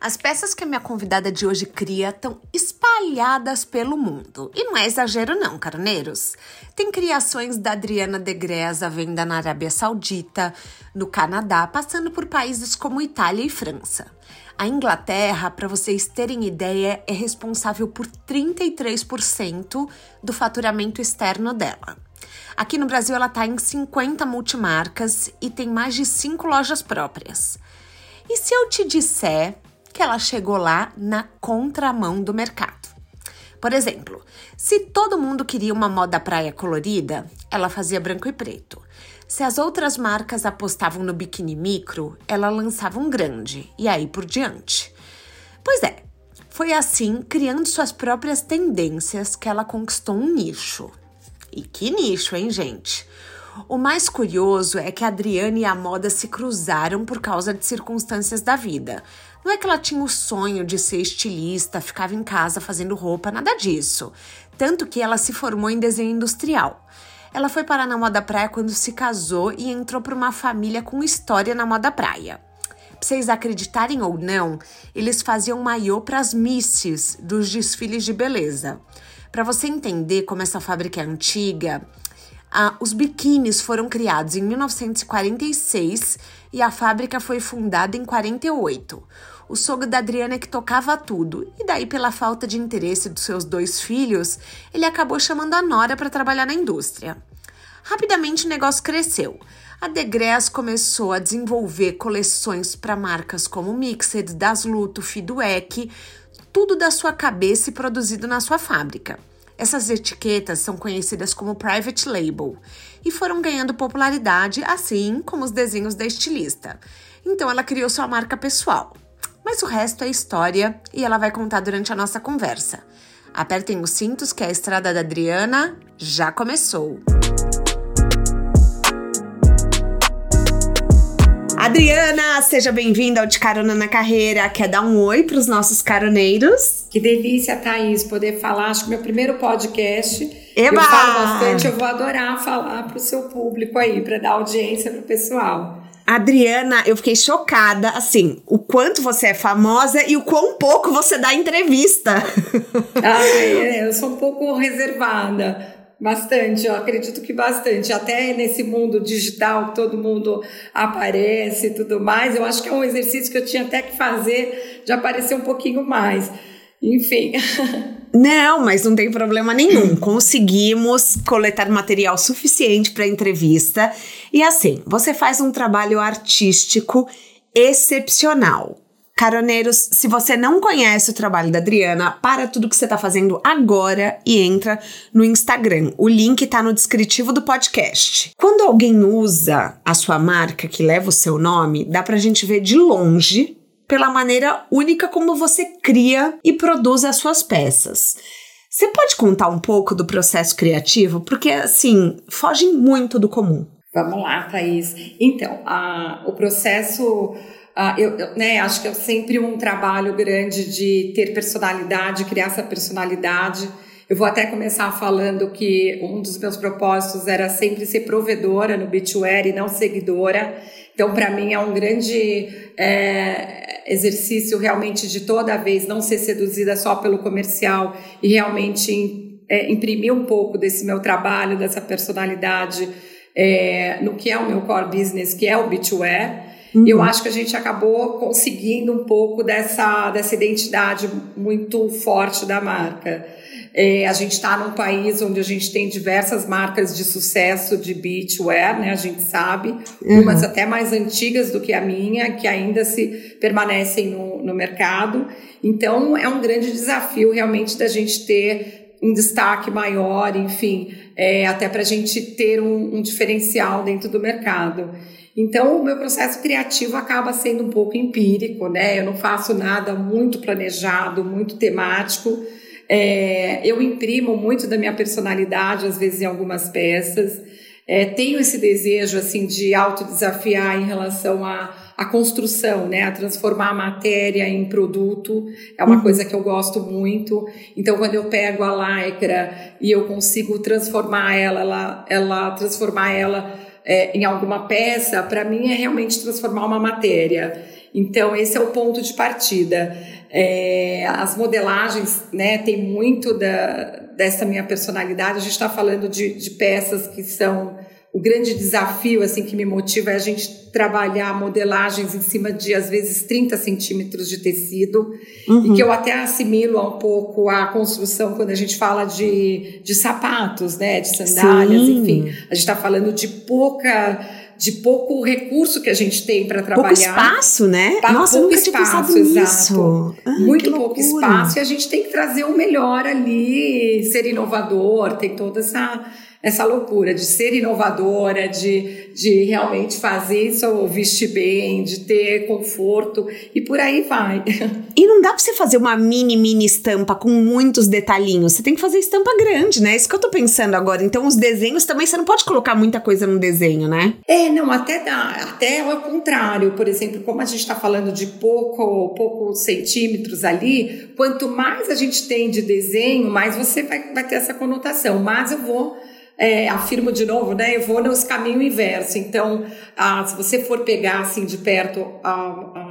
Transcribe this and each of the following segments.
As peças que a minha convidada de hoje cria estão espalhadas pelo mundo. E não é exagero não, carneiros. Tem criações da Adriana Degrés à venda na Arábia Saudita, no Canadá, passando por países como Itália e França. A Inglaterra, para vocês terem ideia, é responsável por 33% do faturamento externo dela. Aqui no Brasil, ela está em 50 multimarcas e tem mais de 5 lojas próprias. E se eu te disser que ela chegou lá na contramão do mercado. Por exemplo, se todo mundo queria uma moda praia colorida, ela fazia branco e preto. Se as outras marcas apostavam no biquíni micro, ela lançava um grande e aí por diante. Pois é, foi assim, criando suas próprias tendências, que ela conquistou um nicho. E que nicho, hein, gente? O mais curioso é que a Adriane e a moda se cruzaram por causa de circunstâncias da vida. Não é que ela tinha o sonho de ser estilista, ficava em casa fazendo roupa, nada disso. Tanto que ela se formou em desenho industrial. Ela foi parar na moda praia quando se casou e entrou para uma família com história na moda praia. Pra vocês acreditarem ou não, eles faziam maiô para as misses dos desfiles de beleza. Para você entender como essa fábrica é antiga, os biquínis foram criados em 1946 e a fábrica foi fundada em 48. O sogro da Adriana é que tocava tudo, e daí, pela falta de interesse dos seus dois filhos, ele acabou chamando a Nora para trabalhar na indústria. Rapidamente o negócio cresceu. A Degrés começou a desenvolver coleções para marcas como Mixed, Dasluto, Fiduec, tudo da sua cabeça e produzido na sua fábrica. Essas etiquetas são conhecidas como private label e foram ganhando popularidade, assim como os desenhos da estilista. Então ela criou sua marca pessoal. Mas o resto é história e ela vai contar durante a nossa conversa. Apertem os cintos que a estrada da Adriana já começou. Adriana, seja bem-vinda ao De Carona na Carreira. Quer dar um oi para os nossos caroneiros? Que delícia, Thaís, poder falar. Acho que meu primeiro podcast. Eba! Eu falo bastante, eu vou adorar falar para o seu público aí, para dar audiência para o pessoal. Adriana, eu fiquei chocada, assim, o quanto você é famosa e o quão pouco você dá entrevista. Ah, é, eu sou um pouco reservada. Bastante, eu acredito que bastante. Até nesse mundo digital, todo mundo aparece e tudo mais, eu acho que é um exercício que eu tinha até que fazer de aparecer um pouquinho mais. Enfim. Não, mas não tem problema nenhum. Conseguimos coletar material suficiente para a entrevista. E assim, você faz um trabalho artístico excepcional. Caroneiros, se você não conhece o trabalho da Adriana, para tudo que você está fazendo agora e entra no Instagram. O link está no descritivo do podcast. Quando alguém usa a sua marca que leva o seu nome, dá para a gente ver de longe pela maneira única como você cria e produz as suas peças. Você pode contar um pouco do processo criativo? Porque, assim, foge muito do comum. Vamos lá, Thaís. Então, o processo Uh, eu, eu né, acho que é sempre um trabalho grande de ter personalidade, criar essa personalidade. Eu vou até começar falando que um dos meus propósitos era sempre ser provedora no Beachwear e não seguidora. Então, para mim, é um grande é, exercício realmente de toda vez não ser seduzida só pelo comercial e realmente é, imprimir um pouco desse meu trabalho, dessa personalidade é, no que é o meu core business, que é o Beachwear. Uhum. Eu acho que a gente acabou conseguindo um pouco dessa, dessa identidade muito forte da marca. É, a gente está num país onde a gente tem diversas marcas de sucesso de beachwear, né? A gente sabe, uhum. umas até mais antigas do que a minha, que ainda se permanecem no, no mercado. Então, é um grande desafio realmente da gente ter um destaque maior, enfim, é, até para a gente ter um, um diferencial dentro do mercado. Então, o meu processo criativo acaba sendo um pouco empírico, né? Eu não faço nada muito planejado, muito temático. É, eu imprimo muito da minha personalidade, às vezes, em algumas peças. É, tenho esse desejo, assim, de autodesafiar em relação a a construção, né, a transformar a matéria em produto, é uma uhum. coisa que eu gosto muito. Então, quando eu pego a lycra e eu consigo transformar ela, ela, ela transformar ela é, em alguma peça, para mim é realmente transformar uma matéria. Então, esse é o ponto de partida. É, as modelagens, né, tem muito da, dessa minha personalidade. A gente está falando de, de peças que são o grande desafio assim que me motiva é a gente trabalhar modelagens em cima de às vezes 30 centímetros de tecido uhum. e que eu até assimilo um pouco a construção quando a gente fala de, de sapatos, né, de sandálias, Sim. enfim, a gente está falando de pouca de pouco recurso que a gente tem para trabalhar. Pouco espaço, né? Tá, Nossa, pouco espaço, exato. Ah, Muito pouco espaço e a gente tem que trazer o melhor ali, ser inovador, tem toda essa essa loucura de ser inovadora, de, de realmente fazer isso vestir bem, de ter conforto e por aí vai. E não dá pra você fazer uma mini, mini estampa com muitos detalhinhos. Você tem que fazer estampa grande, né? Isso que eu tô pensando agora. Então, os desenhos também, você não pode colocar muita coisa no desenho, né? É, não, até dá. Até ao contrário. Por exemplo, como a gente tá falando de pouco, poucos centímetros ali, quanto mais a gente tem de desenho, mais você vai, vai ter essa conotação. Mas eu vou é, afirmo de novo, né? Eu vou nos caminho inverso. Então, ah, se você for pegar assim de perto a, a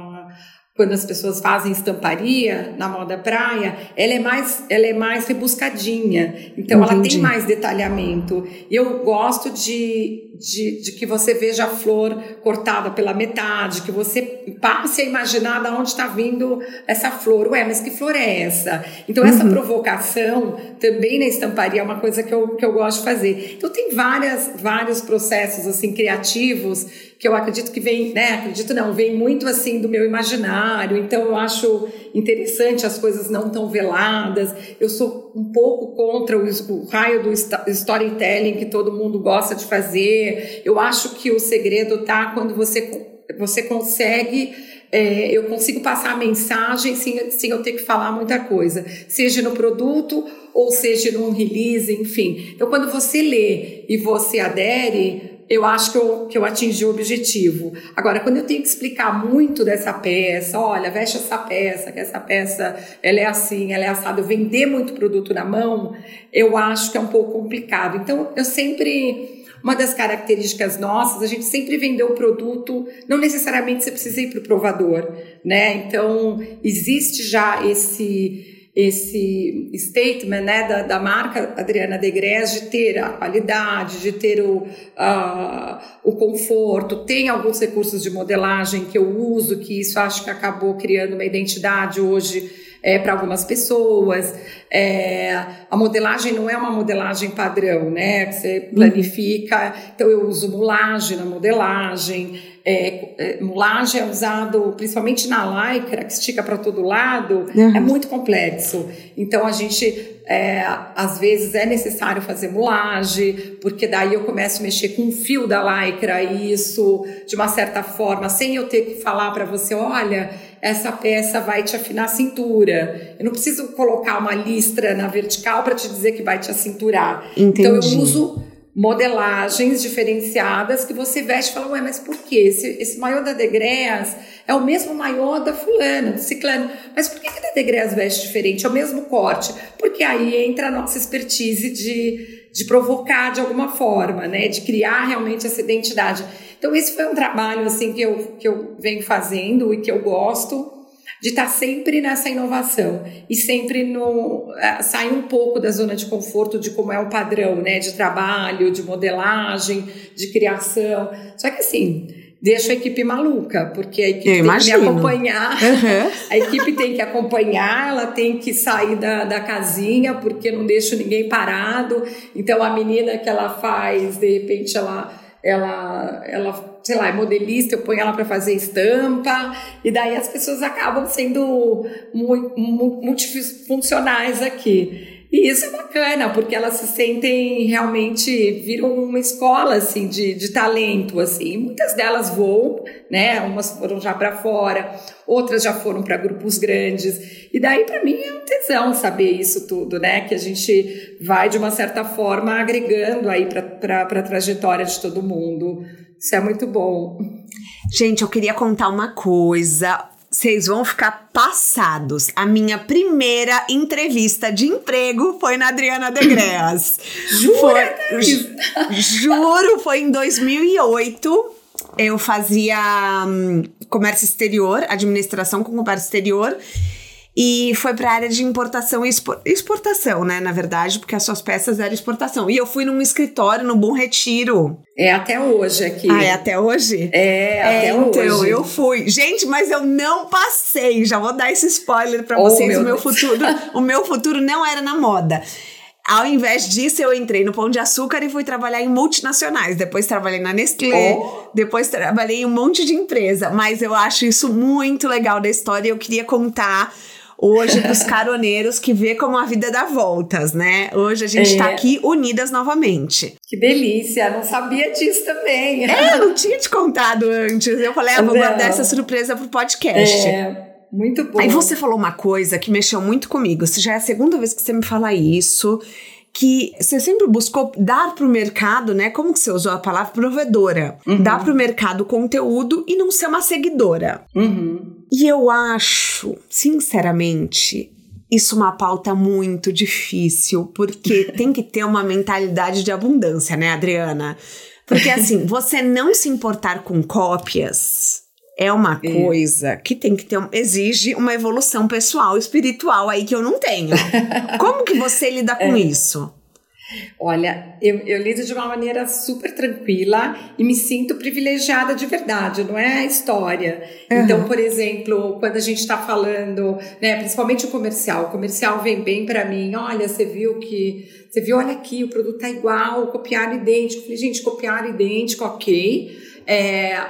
quando as pessoas fazem estamparia na moda praia, ela é mais, ela é mais rebuscadinha. Então Entendi. ela tem mais detalhamento. Eu gosto de, de, de, que você veja a flor cortada pela metade, que você passe a imaginar de onde está vindo essa flor. Ué, mas que flor é essa? Então essa uhum. provocação também na estamparia é uma coisa que eu, que eu gosto de fazer. Então tem várias, vários processos assim criativos que eu acredito que vem, né? Acredito não, vem muito assim do meu imaginário. Então eu acho interessante as coisas não tão veladas. Eu sou um pouco contra o, o raio do storytelling que todo mundo gosta de fazer. Eu acho que o segredo tá quando você você consegue é, eu consigo passar a mensagem sem, sem eu ter que falar muita coisa, seja no produto ou seja num release, enfim. Então, quando você lê e você adere, eu acho que eu, que eu atingi o objetivo. Agora, quando eu tenho que explicar muito dessa peça, olha, veste essa peça, que essa peça ela é assim, ela é assada, eu vender muito produto na mão, eu acho que é um pouco complicado. Então, eu sempre. Uma das características nossas, a gente sempre vendeu o produto, não necessariamente você precisa ir para o provador, né? Então, existe já esse esse statement né, da, da marca Adriana Degres de ter a qualidade, de ter o, uh, o conforto, tem alguns recursos de modelagem que eu uso, que isso acho que acabou criando uma identidade hoje é, para algumas pessoas. É, a modelagem não é uma modelagem padrão, né? Que você planifica. Então eu uso mulagem na modelagem. É, é, mulagem é usado principalmente na lycra, que estica para todo lado, uhum. é muito complexo. Então a gente é, às vezes é necessário fazer mulagem, porque daí eu começo a mexer com o fio da lycra, e isso de uma certa forma, sem eu ter que falar para você, olha, essa peça vai te afinar a cintura. Eu não preciso colocar uma listra na vertical para te dizer que vai te acinturar. Entendi. Então eu uso modelagens diferenciadas que você veste e fala, ué, mas por quê? Esse, esse maiô da Degreas é o mesmo maiô da fulana, do ciclano. Mas por que, que a da Degreas veste diferente? É o mesmo corte. Porque aí entra a nossa expertise de, de provocar de alguma forma, né? De criar realmente essa identidade. Então esse foi um trabalho, assim, que eu, que eu venho fazendo e que eu gosto de estar sempre nessa inovação e sempre no uh, sair um pouco da zona de conforto de como é o padrão, né, de trabalho, de modelagem, de criação. Só que assim, deixa a equipe maluca, porque a equipe Eu tem imagino. que me acompanhar, uhum. a equipe tem que acompanhar, ela tem que sair da, da casinha, porque não deixa ninguém parado. Então a menina que ela faz, de repente ela ela, ela, sei lá, é modelista, eu ponho ela para fazer estampa, e daí as pessoas acabam sendo multifuncionais aqui. E isso é bacana, porque elas se sentem realmente, viram uma escola, assim, de, de talento, assim. Muitas delas voam, né? Umas foram já para fora, outras já foram para grupos grandes. E daí, para mim, é um tesão saber isso tudo, né? Que a gente vai, de uma certa forma, agregando aí para a trajetória de todo mundo. Isso é muito bom. Gente, eu queria contar uma coisa vocês vão ficar passados. A minha primeira entrevista de emprego foi na Adriana Degreas. Jura? Foi, juro, foi em 2008. Eu fazia hum, comércio exterior, administração com comércio exterior e foi para a área de importação e exportação, né, na verdade, porque as suas peças eram exportação. E eu fui num escritório no Bom Retiro. É até hoje aqui. Ah, é até hoje? É, até é, então, hoje. eu fui. Gente, mas eu não passei. Já vou dar esse spoiler para oh, vocês. Meu o meu Deus. futuro, o meu futuro não era na moda. Ao invés disso, eu entrei no Pão de Açúcar e fui trabalhar em multinacionais. Depois trabalhei na Nestlé, oh. depois trabalhei em um monte de empresa. Mas eu acho isso muito legal da história e eu queria contar hoje para os caroneiros que vê como a vida dá voltas, né? Hoje a gente está é. aqui unidas novamente. Que delícia, não sabia disso também. É, eu não tinha te contado antes. Eu falei, ah, vou não. guardar essa surpresa pro podcast. É. Muito bom. Aí você falou uma coisa que mexeu muito comigo. Se já é a segunda vez que você me fala isso que você sempre buscou dar para o mercado, né? Como que você usou a palavra provedora? Uhum. Dar para o mercado conteúdo e não ser uma seguidora. Uhum. E eu acho, sinceramente, isso uma pauta muito difícil, porque tem que ter uma mentalidade de abundância, né, Adriana? Porque assim, você não se importar com cópias é uma é. coisa que tem que ter, exige uma evolução pessoal, espiritual aí que eu não tenho. Como que você lida com é. isso? Olha, eu, eu lido de uma maneira super tranquila e me sinto privilegiada de verdade, não é a história. Uhum. Então, por exemplo, quando a gente está falando, né, principalmente o comercial, o comercial vem bem para mim, olha, você viu que, você viu, olha aqui, o produto tá igual, copiar idêntico. Eu falei, gente, copiar idêntico, ok. É,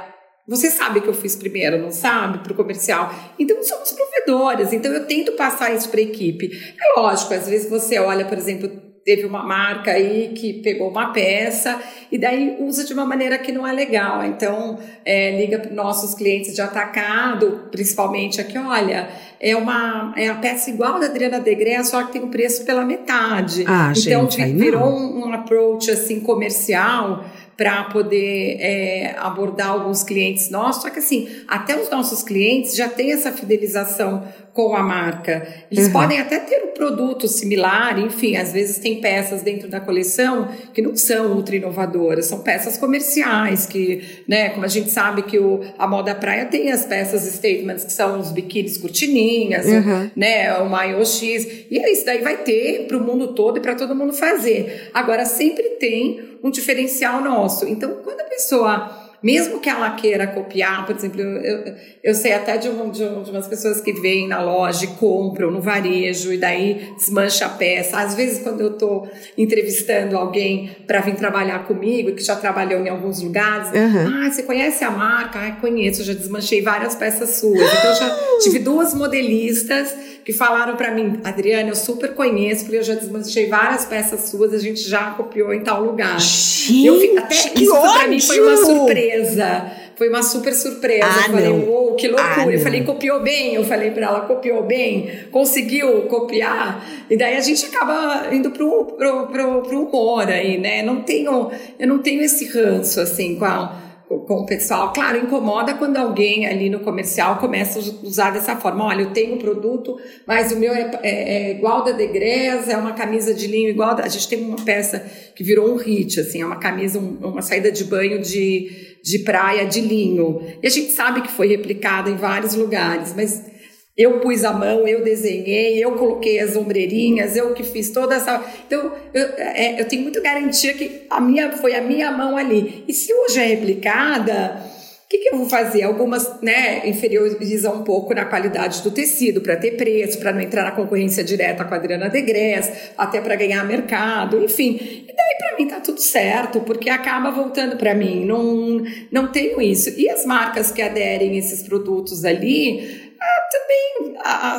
você sabe que eu fiz primeiro, não sabe? Para o comercial. Então, somos provedoras. Então, eu tento passar isso para a equipe. É lógico, às vezes você olha, por exemplo, teve uma marca aí que pegou uma peça e daí usa de uma maneira que não é legal. Então, é, liga para nossos clientes de atacado, principalmente aqui, olha, é uma é a peça igual da Adriana Degré, só que tem o preço pela metade. Ah, então, gente, virou um, um approach assim comercial para poder é, abordar alguns clientes nossos. Só que assim, até os nossos clientes já têm essa fidelização com a marca. Eles uhum. podem até ter um produto similar, enfim, às vezes tem peças dentro da coleção que não são ultra inovadoras, são peças comerciais que, né, como a gente sabe que o, a moda praia tem as peças statements que são os biquínis cortininhas, uhum. né, o maio X, e é isso daí vai ter para o mundo todo e para todo mundo fazer. Agora sempre tem um diferencial nosso. Então, quando a pessoa mesmo que ela queira copiar, por exemplo, eu, eu, eu sei até de, um, de, um, de, umas pessoas que vêm na loja e compram no varejo e daí desmancha a peça. Às vezes, quando eu estou entrevistando alguém para vir trabalhar comigo, que já trabalhou em alguns lugares, uhum. ah, você conhece a marca? Ah, conheço, já desmanchei várias peças suas. Então, eu já tive duas modelistas que falaram para mim, Adriana, eu super conheço, porque eu já desmanchei várias peças suas, a gente já copiou em tal lugar. Gente, eu, até isso para mim foi uma surpresa. Foi uma super surpresa. Ah, eu falei, uou, que loucura. Ah, eu falei, copiou bem. Eu falei para ela, copiou bem, conseguiu copiar. E daí a gente acaba indo pro, pro, pro, pro humor aí, né? Não tenho, eu não tenho esse ranço, assim, com a com o pessoal. Claro, incomoda quando alguém ali no comercial começa a usar dessa forma. Olha, eu tenho um produto, mas o meu é, é, é igual da Degres, é uma camisa de linho igual. Da... A gente tem uma peça que virou um hit, assim, é uma camisa, um, uma saída de banho de, de praia de linho. E a gente sabe que foi replicada em vários lugares, mas eu pus a mão, eu desenhei, eu coloquei as ombreirinhas, eu que fiz toda essa. Então, eu, é, eu tenho muito garantia que a minha foi a minha mão ali. E se hoje é replicada, o que, que, eu vou fazer? Algumas né, inferiorizam um pouco na qualidade do tecido para ter preço, para não entrar na concorrência direta com a Adriana Degres, até para ganhar mercado, enfim. E daí para mim tá tudo certo, porque acaba voltando para mim. Não, não tenho isso. E as marcas que aderem esses produtos ali, ah, também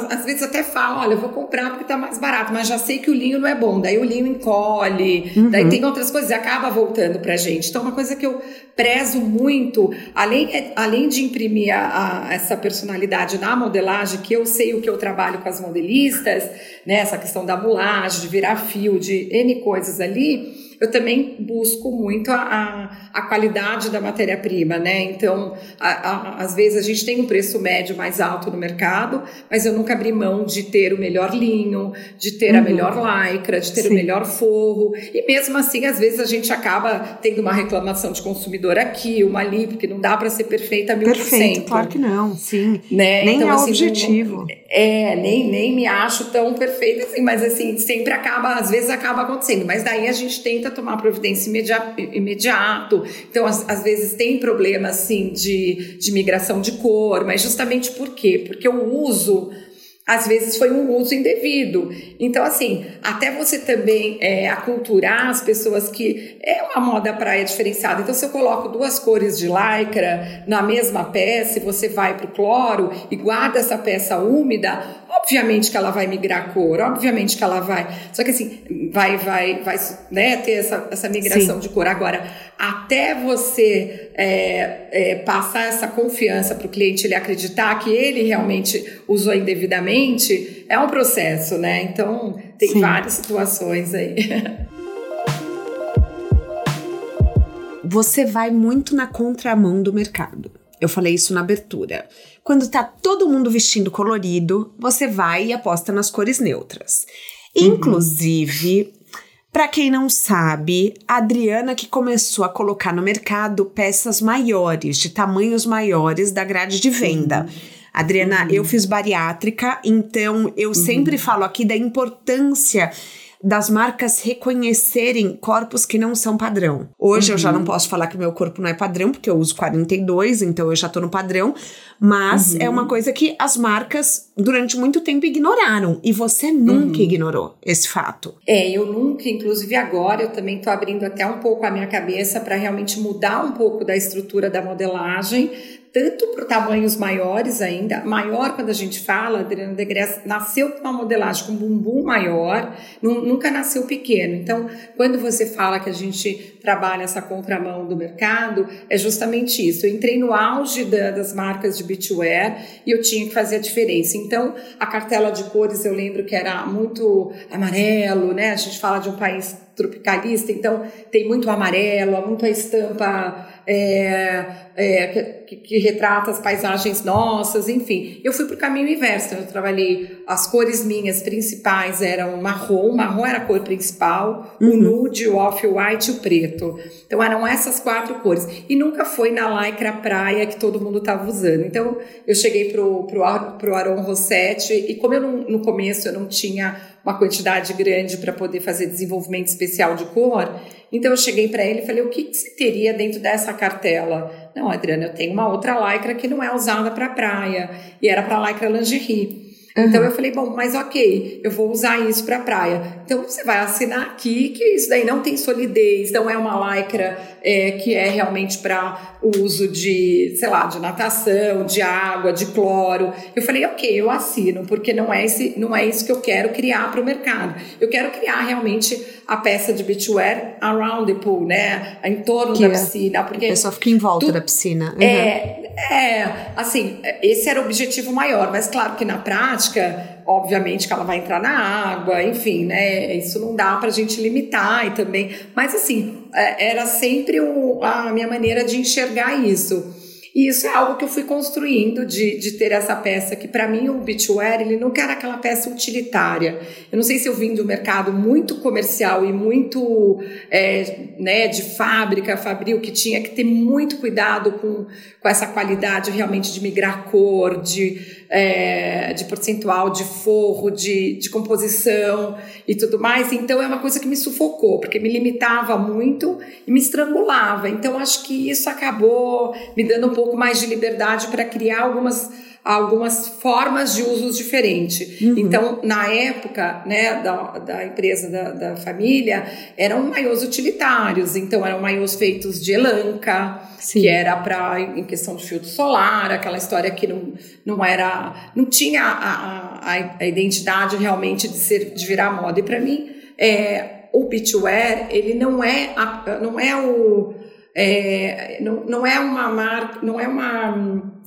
às vezes até falo, olha, eu vou comprar porque tá mais barato, mas já sei que o linho não é bom. Daí o linho encolhe, uhum. daí tem outras coisas acaba voltando pra gente. Então, uma coisa que eu prezo muito, além, além de imprimir a, a, essa personalidade na modelagem, que eu sei o que eu trabalho com as modelistas, né, essa questão da mulagem, de virar fio, de N coisas ali, eu também busco muito a, a, a qualidade da matéria-prima, né? Então, a, a, às vezes a gente tem um preço médio mais alto no mercado, mas eu nunca abri mão de ter o melhor linho, de ter uhum. a melhor lycra, de ter Sim. o melhor forro. E mesmo assim, às vezes a gente acaba tendo uma reclamação de consumidor aqui, uma ali, porque não dá para ser perfeita a mil por cento. claro que não, sim. Né? Nem então, é assim, objetivo. É, nem, nem me acho tão perfeita assim, mas assim, sempre acaba, às vezes acaba acontecendo. Mas daí a gente tenta tomar providência imediato. imediato. Então, às, às, vezes tem problema assim de, de migração de cor, mas justamente por quê? Porque o uso às vezes foi um uso indevido. Então, assim, até você também é, aculturar as pessoas que é uma moda praia diferenciada. Então, se eu coloco duas cores de lycra na mesma peça e você vai para o cloro e guarda essa peça úmida, obviamente que ela vai migrar cor, obviamente que ela vai. Só que assim, vai, vai, vai né, ter essa, essa migração Sim. de cor. Agora, até você é, é, passar essa confiança para o cliente ele acreditar que ele realmente usou indevidamente, é um processo, né? Então, tem Sim. várias situações aí. Você vai muito na contramão do mercado. Eu falei isso na abertura. Quando tá todo mundo vestindo colorido, você vai e aposta nas cores neutras. Uhum. Para quem não sabe, a Adriana que começou a colocar no mercado peças maiores, de tamanhos maiores da grade de venda. Uhum. Adriana, uhum. eu fiz bariátrica, então eu uhum. sempre falo aqui da importância das marcas reconhecerem corpos que não são padrão. Hoje uhum. eu já não uhum. posso falar que meu corpo não é padrão, porque eu uso 42, então eu já tô no padrão, mas uhum. é uma coisa que as marcas durante muito tempo ignoraram e você nunca uhum. ignorou esse fato. É, eu nunca, inclusive agora eu também tô abrindo até um pouco a minha cabeça para realmente mudar um pouco da estrutura da modelagem, tanto para tamanhos maiores ainda, maior quando a gente fala, Adriana Degresse nasceu com uma modelagem com bumbum maior, nunca nasceu pequeno. Então, quando você fala que a gente trabalha essa contramão do mercado, é justamente isso. Eu entrei no auge da, das marcas de beachwear e eu tinha que fazer a diferença. Então, a cartela de cores eu lembro que era muito amarelo, né? A gente fala de um país tropicalista, então tem muito amarelo, muito a estampa é, é, que, que, retrata as paisagens nossas, enfim. Eu fui para o caminho inverso, eu trabalhei, as cores minhas principais eram marrom, marrom era a cor principal, uhum. o nude, o off-white e o preto. Então eram essas quatro cores. E nunca foi na lycra praia que todo mundo estava usando. Então eu cheguei pro, pro Aron Rossetti e como eu não, no começo eu não tinha uma quantidade grande para poder fazer desenvolvimento especial de cor. Então eu cheguei para ele e falei: o que, que você teria dentro dessa cartela? Não, Adriana, eu tenho uma outra lycra que não é usada para praia e era para lycra lingerie. Uhum. Então eu falei, bom, mas ok, eu vou usar isso para praia. Então você vai assinar aqui que isso daí não tem solidez, não é uma lycra é, que é realmente para o uso de, sei lá, de natação, de água, de cloro. Eu falei, ok, eu assino, porque não é, esse, não é isso que eu quero criar para o mercado. Eu quero criar realmente a peça de beachwear around the pool, né? Em torno que da é, piscina. Porque a pessoa fica em volta tu, da piscina. Uhum. É, é, assim, esse era o objetivo maior, mas claro que na prática obviamente que ela vai entrar na água, enfim, né? Isso não dá para a gente limitar e também. Mas assim, é, era sempre o, a minha maneira de enxergar isso. E isso é algo que eu fui construindo de, de ter essa peça, que para mim o beachwear, ele nunca era aquela peça utilitária. Eu não sei se eu vim do mercado muito comercial e muito é, né, de fábrica, fabril, que tinha que ter muito cuidado com, com essa qualidade realmente de migrar cor, de é, de percentual, de forro, de, de composição e tudo mais. Então é uma coisa que me sufocou, porque me limitava muito e me estrangulava. Então acho que isso acabou me dando um pouco mais de liberdade para criar algumas algumas formas de usos diferentes. Uhum. Então, na época né, da, da empresa da, da família, eram maiôs utilitários, então eram maiôs feitos de elanca, Sim. que era para em questão de filtro solar, aquela história que não, não era, não tinha a, a, a identidade realmente de ser de virar moda. E para mim, é, o beachwear ele não é a, não é o é, não, não é uma marca, não é uma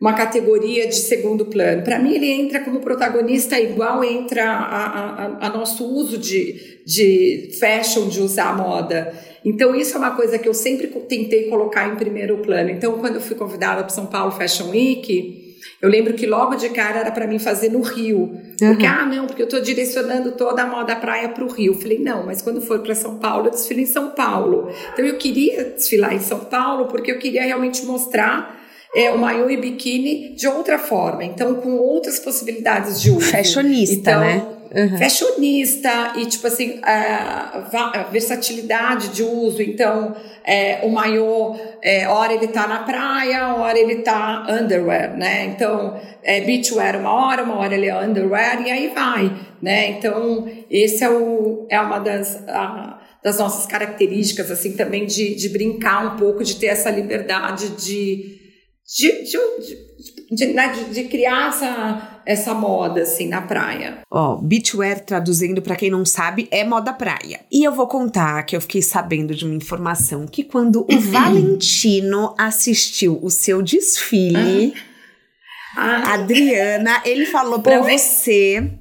uma categoria de segundo plano. Para mim, ele entra como protagonista igual entra a, a, a, nosso uso de, de fashion, de usar moda. Então, isso é uma coisa que eu sempre tentei colocar em primeiro plano. Então, quando eu fui convidada para São Paulo Fashion Week, eu lembro que logo de cara era para mim fazer no Rio. Uhum. Porque, ah, não, porque eu estou direcionando toda a moda praia para o Rio. Eu falei, não, mas quando for para São Paulo, eu desfilo em São Paulo. Então, eu queria desfilar em São Paulo porque eu queria realmente mostrar é, o maiô e biquíni de outra forma, então com outras possibilidades de uso. Fashionista, então, né? Uhum. Fashionista e, tipo assim, a, versatilidade de uso. Então, é, o maiô, é, hora ele tá na praia, hora ele tá underwear, né? Então, é beachwear uma hora, uma hora ele é underwear e aí vai, né? Então, esse é, o, é uma das... A, das nossas características, assim, também de, de brincar um pouco, de ter essa liberdade de, de, de, de, de, de criar essa, essa moda assim na praia. Ó, oh, beachwear traduzindo para quem não sabe é moda praia. E eu vou contar que eu fiquei sabendo de uma informação que quando o Valentino assistiu o seu desfile, ah. Adriana, ele falou para você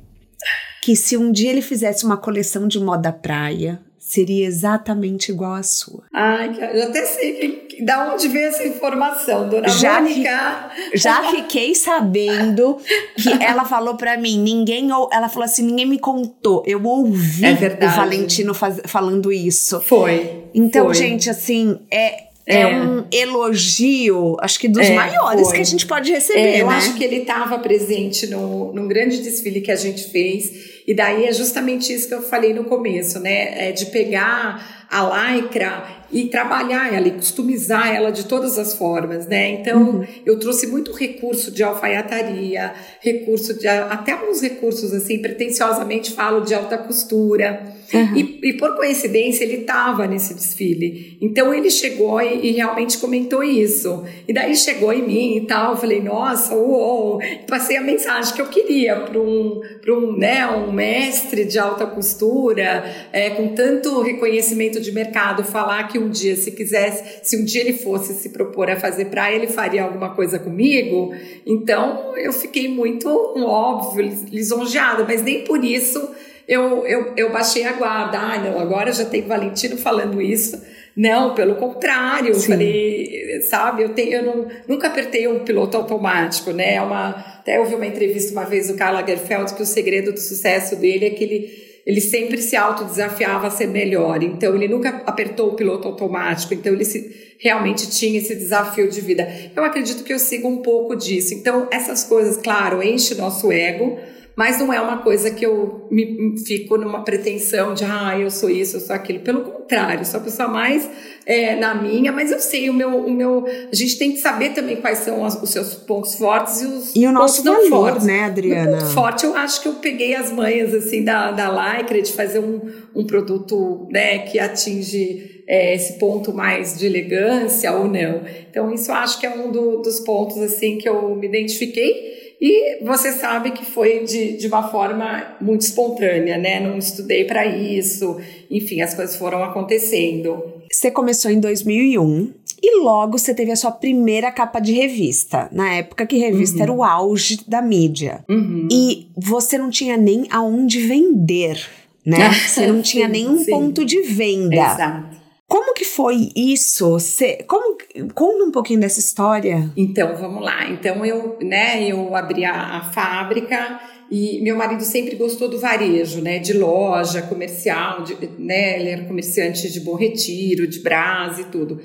que se um dia ele fizesse uma coleção de moda praia, seria exatamente igual à sua. Ai, eu até sei que, da onde veio essa informação, dona já Mônica. já fiquei sabendo que ela falou para mim, ninguém ou ela falou assim, ninguém me contou. Eu ouvi é o Valentino faz, falando isso. Foi. Então, foi. gente, assim, é é, é, um elogio, acho que dos é, maiores foi. que a gente pode receber. É, eu né? acho que ele estava presente no, num grande desfile que a gente fez. E daí é justamente isso que eu falei no começo, né? É de pegar a lycra e trabalhar ela e customizar ela de todas as formas, né? Então, uhum. eu trouxe muito recurso de alfaiataria, recurso de até alguns recursos assim, pretensiosamente falo de alta costura. Uhum. E, e, por coincidência ele estava nesse desfile. Então ele chegou e, e, realmente comentou isso. E daí chegou em mim e tal, eu falei, nossa, uou, passei a mensagem que eu queria para um, um, né, um mestre de alta costura, é, com tanto reconhecimento de mercado, falar que um dia, se quisesse, se um dia ele fosse se propor a fazer praia, ele faria alguma coisa comigo. Então eu fiquei muito, óbvio, lisonjeada, mas nem por isso eu, eu, eu baixei a guarda. Ah, não, agora já tem Valentino falando isso. Não, pelo contrário, Sim. falei, sabe, eu, tenho, eu não, nunca apertei um piloto automático, né? É uma, até eu vi uma entrevista uma vez do Karl Lagerfeld que o segredo do sucesso dele é que ele ele sempre se autodesafiava a ser melhor. Então, ele nunca apertou o piloto automático. Então, ele se, realmente tinha esse desafio de vida. Eu acredito que eu sigo um pouco disso. Então, essas coisas, claro, enche nosso ego, mas não é uma coisa que eu me, fico numa pretensão de, ah, eu sou isso, eu sou aquilo. Pelo contrário, sou a pessoa mais é, na minha, mas eu sei o meu, o meu. A gente tem que saber também quais são os, os seus pontos fortes e os e o nosso valor, fortes. né, Adriana? O ponto forte, eu acho que eu peguei as manhas assim da, da Lycra de fazer um, um produto né, que atinge é, esse ponto mais de elegância ou não. Então, isso eu acho que é um do, dos pontos assim que eu me identifiquei. E você sabe que foi de, de uma forma muito espontânea, né? Não estudei para isso. Enfim, as coisas foram acontecendo. Você começou em 2001 e logo você teve a sua primeira capa de revista. Na época que revista uhum. era o auge da mídia. Uhum. E você não tinha nem aonde vender, né? Você não tinha nenhum sim. ponto de venda. Exato. Como que foi isso? Você, como, conta um pouquinho dessa história. Então, vamos lá. Então, eu, né, eu abri a, a fábrica e meu marido sempre gostou do varejo, né, de loja, comercial, de, né, ele era comerciante de Bom Retiro, de Brás e tudo.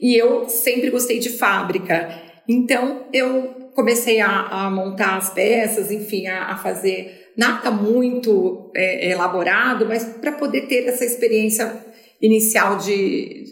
E eu sempre gostei de fábrica. Então, eu comecei a, a montar as peças, enfim, a, a fazer nada muito é, elaborado, mas para poder ter essa experiência inicial de,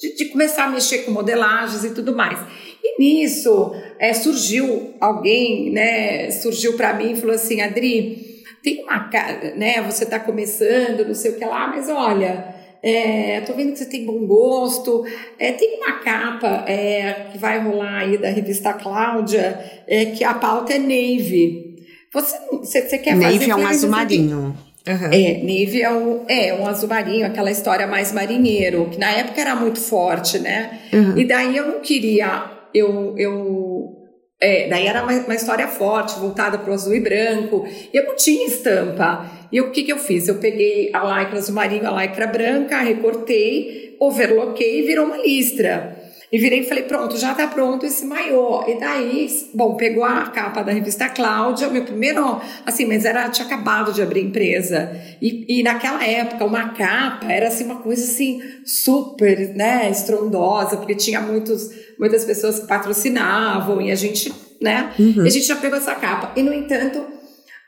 de, de começar a mexer com modelagens e tudo mais. E nisso é, surgiu alguém, né? Surgiu para mim e falou assim, Adri, tem uma cara, né? Você está começando, não sei o que lá, mas olha, é, tô vendo que você tem bom gosto. É, tem uma capa é, que vai rolar aí da revista Cláudia, é, que a pauta é Navy. Você, você, você quer Navy fazer... é um azul marinho. Uhum. É, Navy é um, é um azul marinho, aquela história mais marinheiro, que na época era muito forte, né? Uhum. E daí eu não queria, eu, eu é, daí era uma, uma, história forte, voltada para o azul e branco. Eu não tinha estampa. E o que, que eu fiz? Eu peguei a lycra azul marinho, a lycra branca, recortei, overloquei e virou uma listra. E virei e falei, pronto, já tá pronto esse maiô. E daí, bom, pegou a capa da revista Cláudia, meu primeiro, assim, mas era, tinha acabado de abrir empresa. E, e naquela época, uma capa era, assim, uma coisa, assim, super, né, estrondosa, porque tinha muitos, muitas pessoas que patrocinavam e a gente, né, uhum. a gente já pegou essa capa. E, no entanto,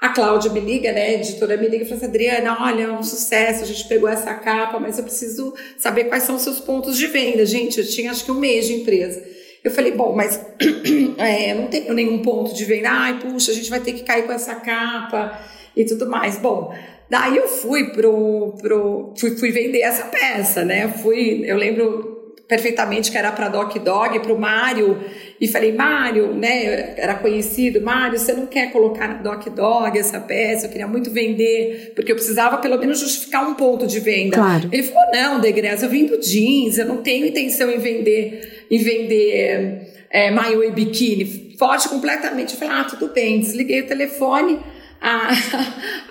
a Cláudia me liga, né, a editora me liga e fala assim, Adriana, olha, é um sucesso, a gente pegou essa capa, mas eu preciso saber quais são os seus pontos de venda. Gente, eu tinha acho que um mês de empresa. Eu falei, bom, mas é, não tenho nenhum ponto de venda. Ai, puxa, a gente vai ter que cair com essa capa e tudo mais. Bom, daí eu fui pro, pro fui, fui vender essa peça, né? Fui, eu lembro perfeitamente que era para Doc Dog, para o Mário, e falei, Mário, né, era conhecido, Mário, você não quer colocar na Doc Dog essa peça? Eu queria muito vender, porque eu precisava pelo menos justificar um ponto de venda. Claro. Ele falou, não, Degres, eu vendo jeans, eu não tenho intenção em vender, em vender é, maiô e biquíni. Foge completamente. Eu falei, ah, tudo bem, desliguei o telefone, a,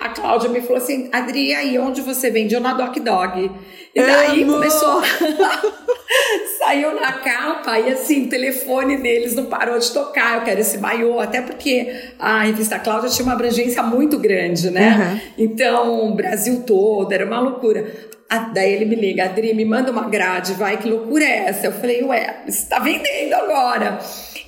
a Cláudia me falou assim, Adri, aí onde você vende? Eu na Doc Dog. E daí Amo. começou. Saiu na capa e assim, o telefone deles não parou de tocar. Eu quero esse maiô, até porque a revista Cláudia tinha uma abrangência muito grande, né? Uhum. Então, o Brasil todo, era uma loucura. Ah, daí ele me liga, Adri, me manda uma grade, vai, que loucura é essa? Eu falei, ué, você está vendendo agora.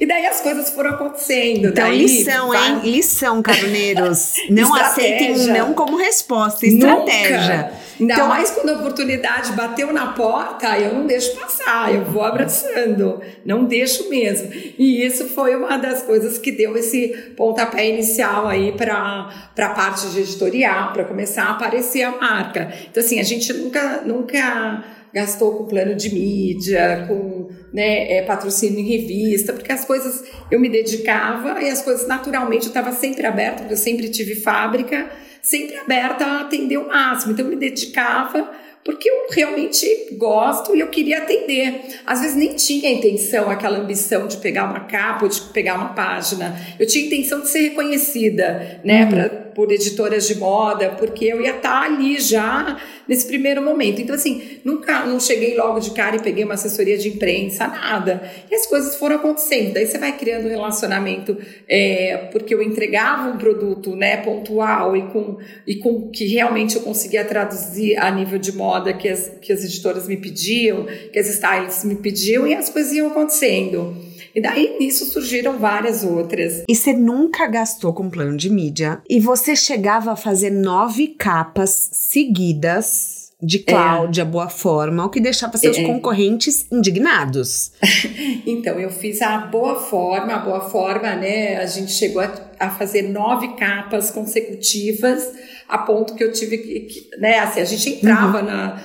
E daí as coisas foram acontecendo. Então, daí, lição, vai... hein? Lição, caroneiros. Não aceitem um não como resposta, estratégia. Nunca. Ainda então, mais quando a oportunidade bateu na porta, eu não deixo passar, eu vou abraçando, não deixo mesmo. E isso foi uma das coisas que deu esse pontapé inicial aí para a parte de editorial, para começar a aparecer a marca. Então, assim, a gente nunca, nunca gastou com plano de mídia, com né, é, patrocínio em revista, porque as coisas eu me dedicava e as coisas naturalmente eu estava sempre aberta, porque eu sempre tive fábrica, sempre aberta a atender o máximo. Então eu me dedicava porque eu realmente gosto e eu queria atender. Às vezes nem tinha intenção, aquela ambição de pegar uma capa ou de pegar uma página. Eu tinha intenção de ser reconhecida, né, uhum. pra, por editoras de moda, porque eu ia estar ali já nesse primeiro momento. Então, assim, nunca não cheguei logo de cara e peguei uma assessoria de imprensa, nada. E as coisas foram acontecendo. Daí você vai criando um relacionamento, é, porque eu entregava um produto né, pontual e com, e com que realmente eu conseguia traduzir a nível de moda que as, que as editoras me pediam, que as stylists me pediam, e as coisas iam acontecendo. E daí nisso surgiram várias outras. E você nunca gastou com plano de mídia e você chegava a fazer nove capas seguidas de Cláudia é. Boa Forma, o que deixava seus é. concorrentes indignados. então, eu fiz a Boa Forma, a Boa Forma, né? A gente chegou a, a fazer nove capas consecutivas, a ponto que eu tive que, que né? Assim, a gente entrava uhum. na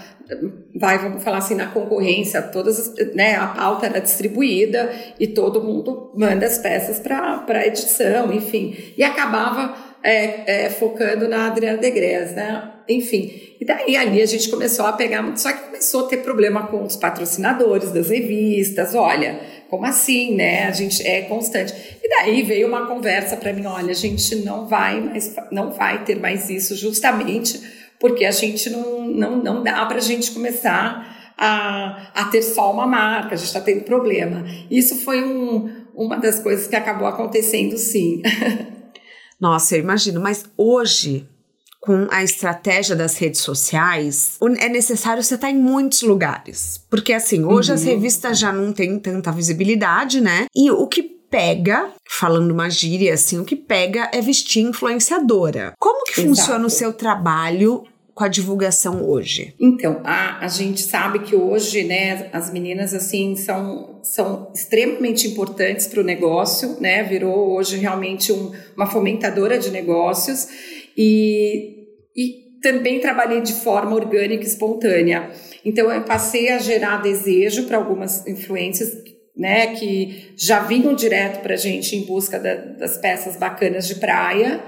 vai, vamos falar assim, na concorrência, todas, né, a pauta era distribuída e todo mundo manda as peças para edição, enfim, e acabava é, é, focando na Adriana Degres, né, enfim, e daí ali a gente começou a pegar muito, só que começou a ter problema com os patrocinadores das revistas, olha, como assim, né, a gente é constante, e daí veio uma conversa para mim, olha, a gente não vai mais, não vai ter mais isso justamente porque a gente não, não, não dá para a gente começar a, a ter só uma marca, a gente está tendo problema. Isso foi um, uma das coisas que acabou acontecendo, sim. Nossa, eu imagino, mas hoje, com a estratégia das redes sociais, é necessário você estar tá em muitos lugares. Porque assim, hoje uhum. as revistas já não têm tanta visibilidade, né? E o que pega, falando uma gíria assim, o que pega é vestir influenciadora. Como que Exato. funciona o seu trabalho com a divulgação hoje? Então, a, a gente sabe que hoje, né, as meninas, assim, são, são extremamente importantes para o negócio, né, virou hoje realmente um, uma fomentadora de negócios e, e também trabalhei de forma orgânica e espontânea. Então, eu passei a gerar desejo para algumas influências né, que já vinham direto para a gente em busca da, das peças bacanas de praia.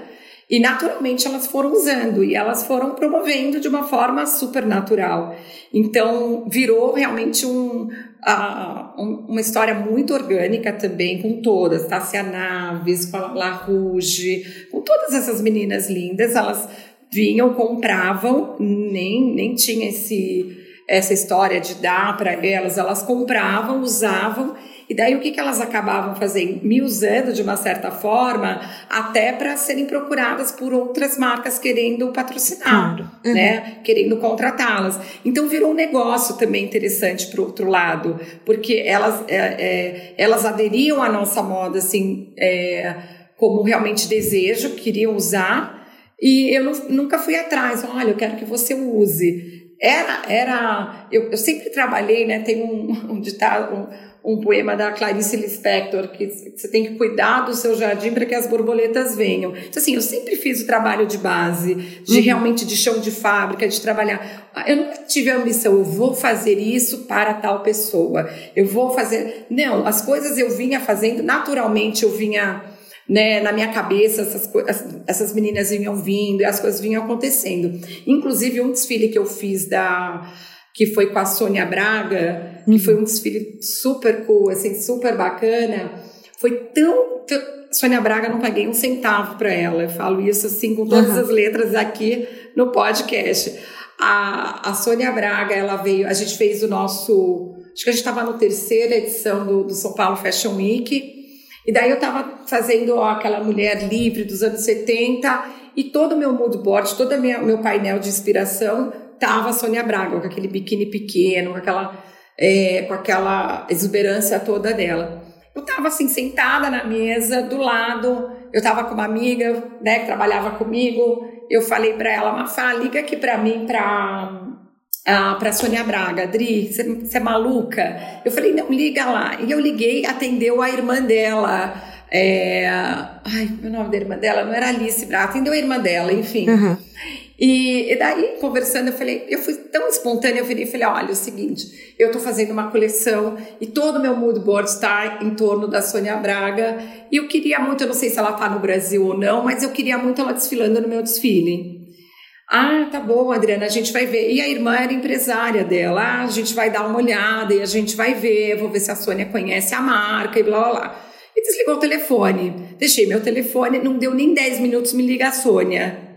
E naturalmente elas foram usando e elas foram promovendo de uma forma super natural. Então virou realmente um, uh, um, uma história muito orgânica também com todas, Tássia Naves, com a La Rouge, com todas essas meninas lindas, elas vinham, compravam, nem, nem tinha esse essa história de dar para elas, elas compravam, usavam, e daí o que, que elas acabavam fazendo? Me usando de uma certa forma, até para serem procuradas por outras marcas querendo patrocinar, claro. uhum. né? Querendo contratá-las. Então virou um negócio também interessante para o outro lado, porque elas, é, é, elas aderiam à nossa moda assim, é, como realmente desejo, queriam usar. E eu nunca fui atrás, olha, eu quero que você use era, era eu, eu sempre trabalhei, né? Tem um, um ditado, um, um, poema da Clarice Lispector que você tem que cuidar do seu jardim para que as borboletas venham. Então, assim, eu sempre fiz o trabalho de base, de uhum. realmente de chão de fábrica, de trabalhar. Eu nunca tive a ambição, eu vou fazer isso para tal pessoa. Eu vou fazer. Não, as coisas eu vinha fazendo naturalmente, eu vinha né, na minha cabeça essas, essas meninas vinham vindo e as coisas vinham acontecendo. Inclusive um desfile que eu fiz da que foi com a Sônia Braga, que foi um desfile super cool, assim, super bacana. Foi tão, tão Sônia Braga não paguei um centavo para ela. Eu falo isso assim com todas uhum. as letras aqui no podcast. A, a Sônia Braga, ela veio, a gente fez o nosso, acho que a gente estava na terceira edição do, do São Paulo Fashion Week e daí eu estava fazendo ó, aquela mulher livre dos anos 70 e todo o meu mood board, todo o meu painel de inspiração tava a Sônia Braga, com aquele biquíni pequeno, com aquela, é, com aquela exuberância toda dela. Eu estava assim, sentada na mesa, do lado, eu estava com uma amiga, né, que trabalhava comigo, eu falei para ela, Mafá, liga aqui para mim para para Sônia Braga, Adri, você é maluca? Eu falei, não, liga lá. E eu liguei, atendeu a irmã dela. É... Ai, o nome da irmã dela não era Alice Braga, atendeu a irmã dela, enfim. Uhum. E, e, daí, conversando, eu falei, eu fui tão espontânea, eu virei e falei, olha, é o seguinte, eu tô fazendo uma coleção e todo o meu mood board está em torno da Sônia Braga e eu queria muito, eu não sei se ela tá no Brasil ou não, mas eu queria muito ela desfilando no meu desfile. Ah, tá bom, Adriana, a gente vai ver. E a irmã era empresária dela. Ah, a gente vai dar uma olhada e a gente vai ver. Vou ver se a Sônia conhece a marca e blá blá blá. E desligou o telefone. Deixei meu telefone, não deu nem 10 minutos, me liga a Sônia.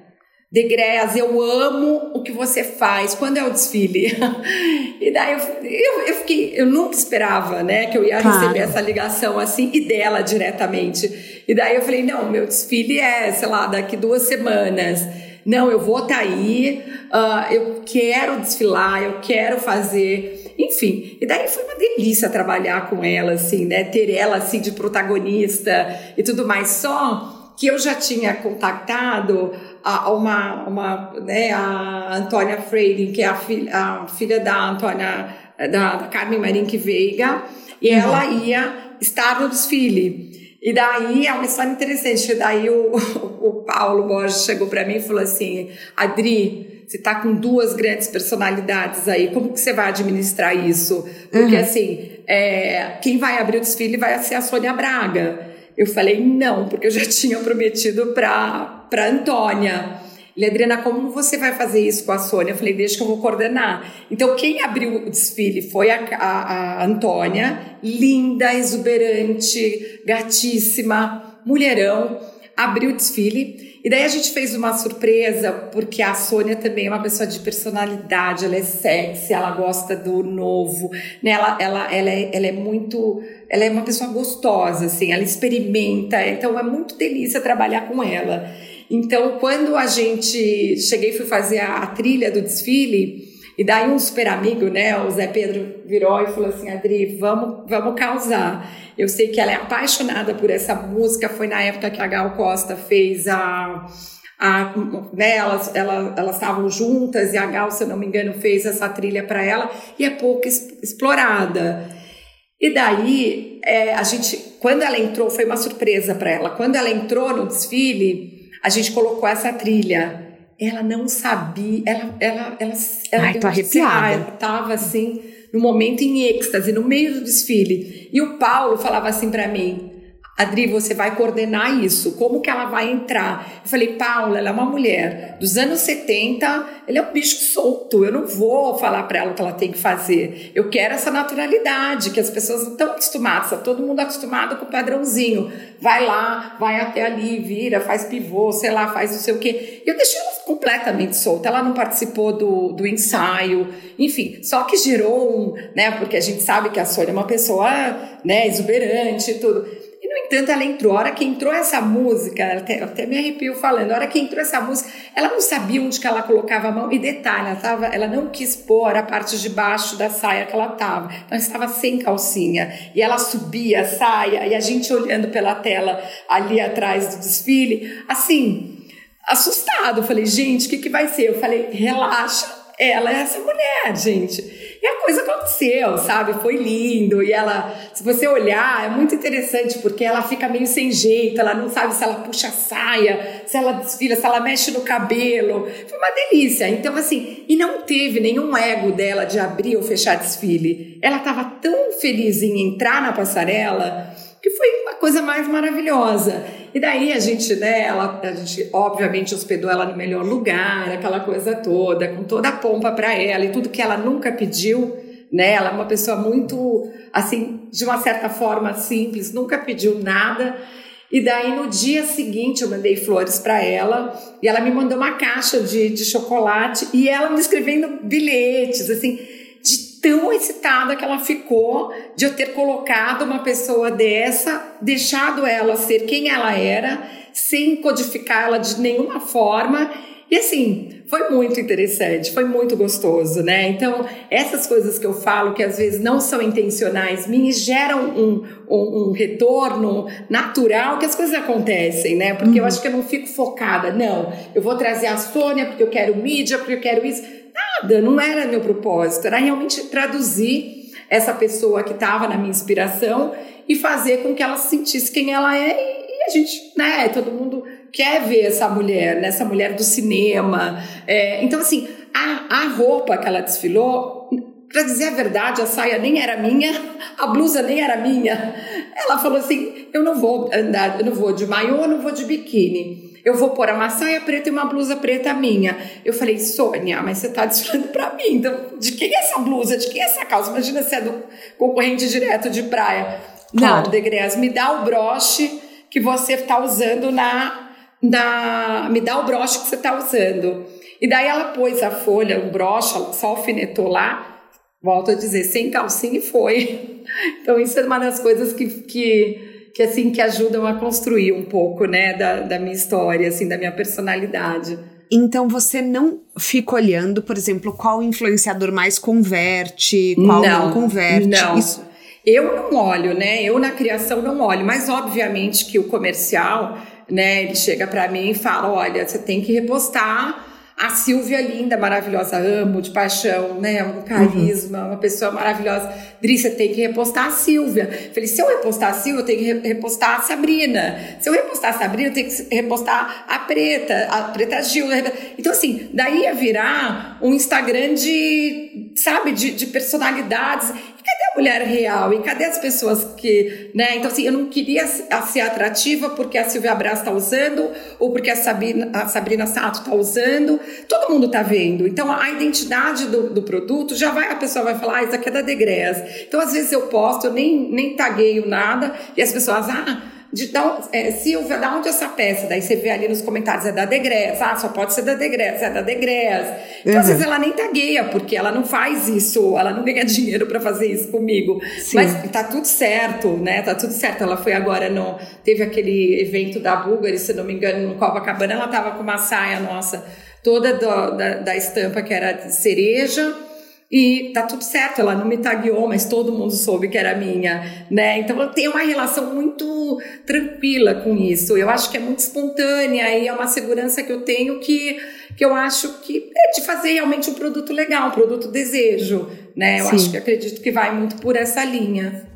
Degreas, eu amo o que você faz. Quando é o desfile? e daí eu, eu, eu, fiquei, eu nunca esperava, né, que eu ia claro. receber essa ligação assim e dela diretamente. E daí eu falei, não, meu desfile é, sei lá, daqui duas semanas não, eu vou estar tá aí, uh, eu quero desfilar, eu quero fazer, enfim. E daí foi uma delícia trabalhar com ela, assim, né? Ter ela assim de protagonista e tudo mais. Só que eu já tinha contactado a, uma, uma, né, a Antônia Freire, que é a filha, a filha da Antônia, da, da Carmen Marinque Veiga, e uhum. ela ia estar no desfile. E daí é uma história interessante. Daí o, o Paulo Borges chegou para mim e falou assim: Adri, você está com duas grandes personalidades aí, como que você vai administrar isso? Porque uhum. assim, é, quem vai abrir o desfile vai ser a Sônia Braga. Eu falei, não, porque eu já tinha prometido para Antônia. Ele, Adriana, como você vai fazer isso com a Sônia? Eu falei, deixa que eu vou coordenar. Então, quem abriu o desfile foi a, a, a Antônia, linda, exuberante, gatíssima, mulherão, abriu o desfile. E daí a gente fez uma surpresa, porque a Sônia também é uma pessoa de personalidade, ela é sexy, ela gosta do novo, né? ela, ela, ela, é, ela é muito. Ela é uma pessoa gostosa, assim, ela experimenta, então é muito delícia trabalhar com ela. Então, quando a gente cheguei fui fazer a, a trilha do desfile, e daí um super amigo, né, o Zé Pedro virou e falou assim, Adri, vamos, vamos causar. Eu sei que ela é apaixonada por essa música, foi na época que a Gal Costa fez a, a, né, elas elas elas estavam juntas e a Gal, se eu não me engano, fez essa trilha para ela e é pouco explorada. E daí, é, a gente, quando ela entrou, foi uma surpresa para ela. Quando ela entrou no desfile, a gente colocou essa trilha. Ela não sabia, ela, ela, ela, ela Ai, tô arrepiada. Ela tava assim, no momento em êxtase, no meio do desfile. E o Paulo falava assim para mim: Adri, você vai coordenar isso. Como que ela vai entrar? Eu falei, Paula, ela é uma mulher dos anos 70, ele é um bicho solto. Eu não vou falar para ela o que ela tem que fazer. Eu quero essa naturalidade, que as pessoas não estão acostumadas, tá todo mundo acostumado com o padrãozinho. Vai lá, vai até ali, vira, faz pivô, sei lá, faz não sei o quê. Eu deixei ela completamente solta. Ela não participou do, do ensaio, enfim. Só que gerou um, né? Porque a gente sabe que a Sônia é uma pessoa, né, exuberante e tudo no entanto, ela entrou. A hora que entrou essa música, até, até me arrepio falando, a hora que entrou essa música, ela não sabia onde que ela colocava a mão. E detalhe, ela, tava, ela não quis pôr a parte de baixo da saia que ela estava. Então, estava sem calcinha. E ela subia a saia, e a gente olhando pela tela ali atrás do desfile, assim, assustado. Eu falei, gente, o que, que vai ser? Eu falei, relaxa, ela é essa mulher, gente. E a coisa aconteceu, sabe? Foi lindo. E ela, se você olhar, é muito interessante porque ela fica meio sem jeito, ela não sabe se ela puxa a saia, se ela desfila, se ela mexe no cabelo. Foi uma delícia. Então, assim, e não teve nenhum ego dela de abrir ou fechar desfile. Ela estava tão feliz em entrar na passarela que foi uma coisa mais maravilhosa. E daí a gente, né, ela, a gente obviamente hospedou ela no melhor lugar, aquela coisa toda, com toda a pompa para ela e tudo que ela nunca pediu, né? Ela é uma pessoa muito, assim, de uma certa forma simples, nunca pediu nada. E daí no dia seguinte eu mandei flores para ela e ela me mandou uma caixa de, de chocolate e ela me escrevendo bilhetes, assim, tão excitada que ela ficou de eu ter colocado uma pessoa dessa, deixado ela ser quem ela era, sem codificá-la de nenhuma forma. E assim, foi muito interessante, foi muito gostoso, né? Então, essas coisas que eu falo, que às vezes não são intencionais, me geram um, um, um retorno natural que as coisas acontecem, né? Porque uhum. eu acho que eu não fico focada, não, eu vou trazer a Sônia porque eu quero mídia, porque eu quero isso nada, não era meu propósito, era realmente traduzir essa pessoa que estava na minha inspiração e fazer com que ela se sentisse quem ela é e, a gente, né, todo mundo quer ver essa mulher, né, essa mulher do cinema. É, então, assim, a, a roupa que ela desfilou, para dizer a verdade, a saia nem era minha, a blusa nem era minha. Ela falou assim: eu não vou andar, eu não vou de maiô, eu não vou de biquíni eu vou pôr uma saia preta e uma blusa preta minha. Eu falei, Sônia, mas você está desfilando para mim. Então, de quem é essa blusa? De quem é essa calça? Imagina se é do concorrente direto de praia. Claro. Não, Degreas, me dá o broche que você está usando na, na. Me dá o broche que você está usando. E daí ela pôs a folha, o broche, ela só alfinetou lá. Volto a dizer, sem calcinha e foi. Então, isso é uma das coisas que, que que assim que ajudam a construir um pouco, né, da, da minha história, assim, da minha personalidade. Então você não fica olhando, por exemplo, qual influenciador mais converte, qual não, não converte. Não. Isso. Eu não olho, né? Eu na criação não olho, mas obviamente que o comercial, né, ele chega para mim e fala: "Olha, você tem que repostar a Silvia linda, maravilhosa, amo de paixão, né? Um carisma, uhum. uma pessoa maravilhosa. Dri, você tem que repostar a Silvia. Falei, se eu repostar a Silvia, eu tenho que repostar a Sabrina. Se eu repostar a Sabrina, eu tenho que repostar a Preta, a Preta Gil. Então, assim, daí ia virar um Instagram de, sabe, de, de personalidades cadê a mulher real? E cadê as pessoas que, né? Então, assim, eu não queria ser atrativa porque a Silvia Braz está usando ou porque a Sabrina, a Sabrina Sato está usando. Todo mundo está vendo. Então, a identidade do, do, produto já vai, a pessoa vai falar, ah, isso aqui é da Degreas. Então, às vezes eu posto, eu nem, nem tagueio nada e as pessoas, ah, de da, é, Silvia, da onde é essa peça? Daí você vê ali nos comentários, é da Degreas. Ah, só pode ser da Degreas, é da Degreas. Então, uhum. às vezes ela nem tagueia, porque ela não faz isso, ela não ganha dinheiro para fazer isso comigo. Sim. Mas tá tudo certo, né? Tá tudo certo. Ela foi agora no. Teve aquele evento da Bulgari, se não me engano, no Copacabana, ela tava com uma saia nossa, toda do, da, da estampa que era de cereja e tá tudo certo, ela não me tagueou, mas todo mundo soube que era minha, né? Então eu tenho uma relação muito tranquila com isso. Eu acho que é muito espontânea e é uma segurança que eu tenho que, que eu acho que é de fazer realmente um produto legal, um produto desejo, né? Eu Sim. acho que acredito que vai muito por essa linha.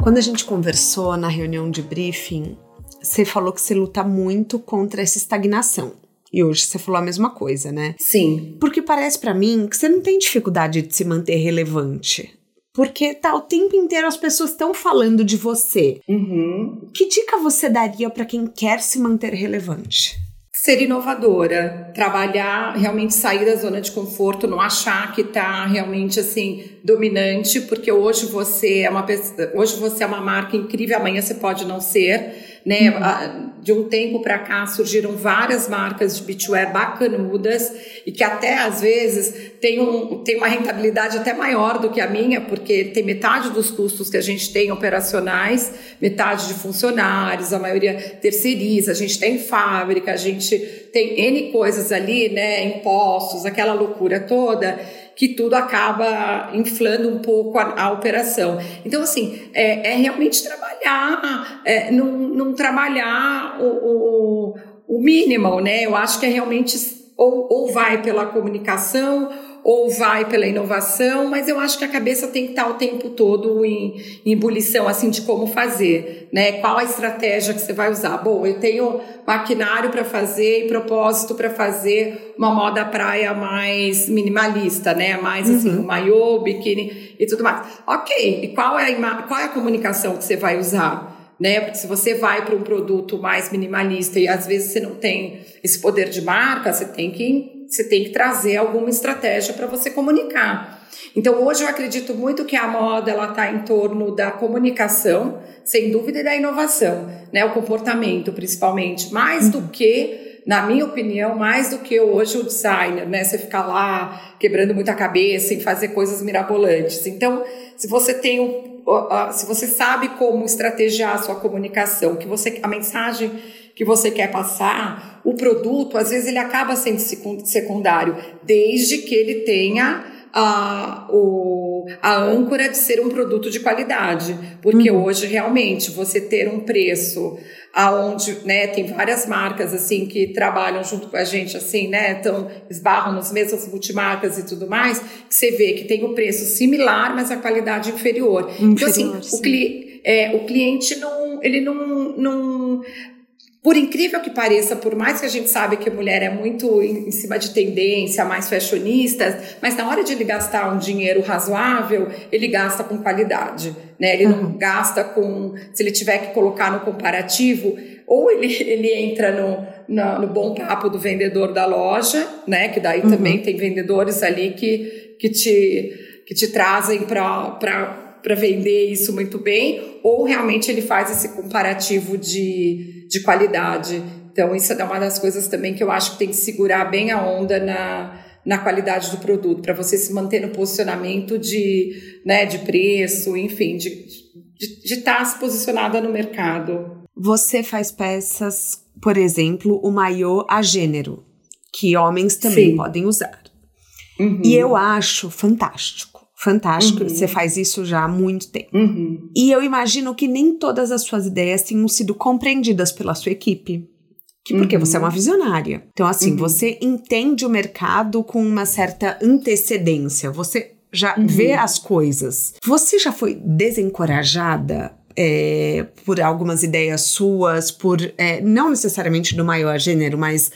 Quando a gente conversou na reunião de briefing, você falou que você luta muito contra essa estagnação. E hoje você falou a mesma coisa, né? Sim. Porque parece para mim que você não tem dificuldade de se manter relevante. Porque tá o tempo inteiro as pessoas estão falando de você. Uhum. Que dica você daria para quem quer se manter relevante? Ser inovadora, trabalhar, realmente sair da zona de conforto, não achar que tá realmente assim dominante, porque hoje você é uma hoje você é uma marca incrível, amanhã você pode não ser né? Uhum. De um tempo para cá surgiram várias marcas de beachwear bacanudas e que até às vezes tem, um, tem uma rentabilidade até maior do que a minha, porque tem metade dos custos que a gente tem operacionais, metade de funcionários, a maioria terceiriza, a gente tem fábrica, a gente tem N coisas ali, né? Impostos, aquela loucura toda que tudo acaba inflando um pouco a, a operação. Então, assim, é, é realmente trabalhar, é, não, não trabalhar o, o, o mínimo, né? Eu acho que é realmente ou, ou vai pela comunicação ou vai pela inovação, mas eu acho que a cabeça tem que estar o tempo todo em, em ebulição, assim, de como fazer, né? Qual a estratégia que você vai usar? Bom, eu tenho maquinário para fazer e propósito para fazer uma moda praia mais minimalista, né? Mais assim, uhum. um maiô, biquíni e tudo mais. Ok, e qual é a, qual é a comunicação que você vai usar? né? Porque se você vai para um produto mais minimalista e às vezes você não tem esse poder de marca, você tem que você tem que trazer alguma estratégia para você comunicar. Então hoje eu acredito muito que a moda ela está em torno da comunicação, sem dúvida, e da inovação, né? O comportamento, principalmente, mais do que, na minha opinião, mais do que hoje o designer, né? Você ficar lá quebrando muita cabeça e fazer coisas mirabolantes. Então, se você tem um, se você sabe como estrategiar a sua comunicação, que você a mensagem que você quer passar, o produto, às vezes, ele acaba sendo secundário, desde que ele tenha a, o, a âncora de ser um produto de qualidade. Porque uhum. hoje, realmente, você ter um preço aonde, né, tem várias marcas, assim, que trabalham junto com a gente, assim, né, então esbarram nas mesmas multimarcas e tudo mais, que você vê que tem o um preço similar, mas a qualidade inferior. inferior então, assim, o, cli é, o cliente não, ele não, não por incrível que pareça, por mais que a gente sabe que a mulher é muito em, cima de tendência, mais fashionista, mas na hora de ele gastar um dinheiro razoável, ele gasta com qualidade, né? Ele uhum. não gasta com, se ele tiver que colocar no comparativo, ou ele, ele entra no, no, no bom papo do vendedor da loja, né? Que daí uhum. também tem vendedores ali que, que te, que te trazem para para vender isso muito bem, ou realmente ele faz esse comparativo de, de qualidade. Então, isso é uma das coisas também que eu acho que tem que segurar bem a onda na, na qualidade do produto, para você se manter no posicionamento de, né, de preço, enfim, de estar tá se posicionada no mercado. Você faz peças, por exemplo, o maiô a gênero, que homens também Sim. podem usar. Uhum. E eu acho fantástico fantástico. Uhum. Você faz isso já há muito tempo. Uhum. E eu imagino que nem todas as suas ideias tenham sido compreendidas pela sua equipe. Que porque uhum. você é uma visionária. Então, assim, uhum. você entende o mercado com uma certa antecedência. Você já uhum. vê as coisas. Você já foi desencorajada é, por algumas ideias suas, por é, não necessariamente do maior gênero, mas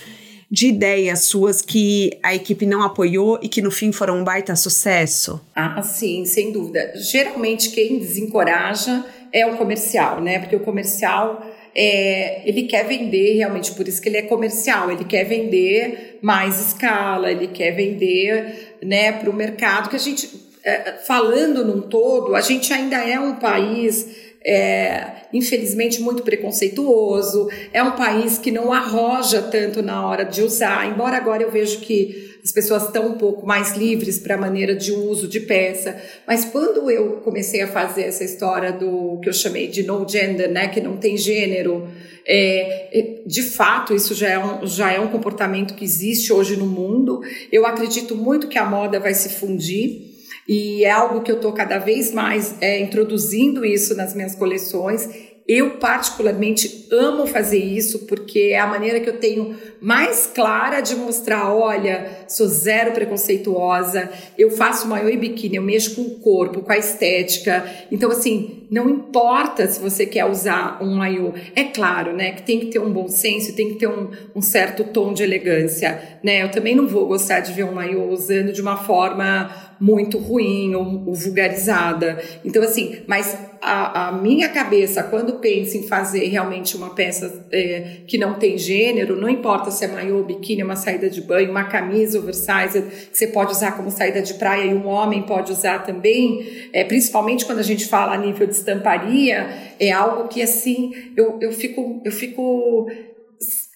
de ideias suas que a equipe não apoiou e que no fim foram um baita sucesso? Ah, sim, sem dúvida. Geralmente quem desencoraja é o comercial, né? Porque o comercial é, ele quer vender realmente, por isso que ele é comercial, ele quer vender mais escala, ele quer vender né, para o mercado, que a gente, é, falando num todo, a gente ainda é um país é, infelizmente, muito preconceituoso, é um país que não arroja tanto na hora de usar, embora agora eu vejo que as pessoas estão um pouco mais livres para a maneira de uso de peça. Mas quando eu comecei a fazer essa história do que eu chamei de no gender, né, que não tem gênero, é, de fato isso já é, um, já é um comportamento que existe hoje no mundo. Eu acredito muito que a moda vai se fundir. E é algo que eu estou cada vez mais é, introduzindo isso nas minhas coleções eu, particularmente, amo fazer isso porque é a maneira que eu tenho mais clara de mostrar: olha, sou zero preconceituosa, eu faço maiô e biquíni, eu mexo com o corpo, com a estética. Então, assim, não importa se você quer usar um maiô. É claro, né, que tem que ter um bom senso, tem que ter um, um certo tom de elegância, né? Eu também não vou gostar de ver um maiô usando de uma forma muito ruim ou, ou vulgarizada. Então, assim, mas a, a, minha cabeça, quando pensa em fazer realmente uma peça é, que não tem gênero, não importa se é maiô, biquíni, uma saída de banho, uma camisa oversized, que você pode usar como saída de praia e um homem pode usar também, é, principalmente quando a gente fala a nível de estamparia, é algo que, assim, eu, eu fico. Eu fico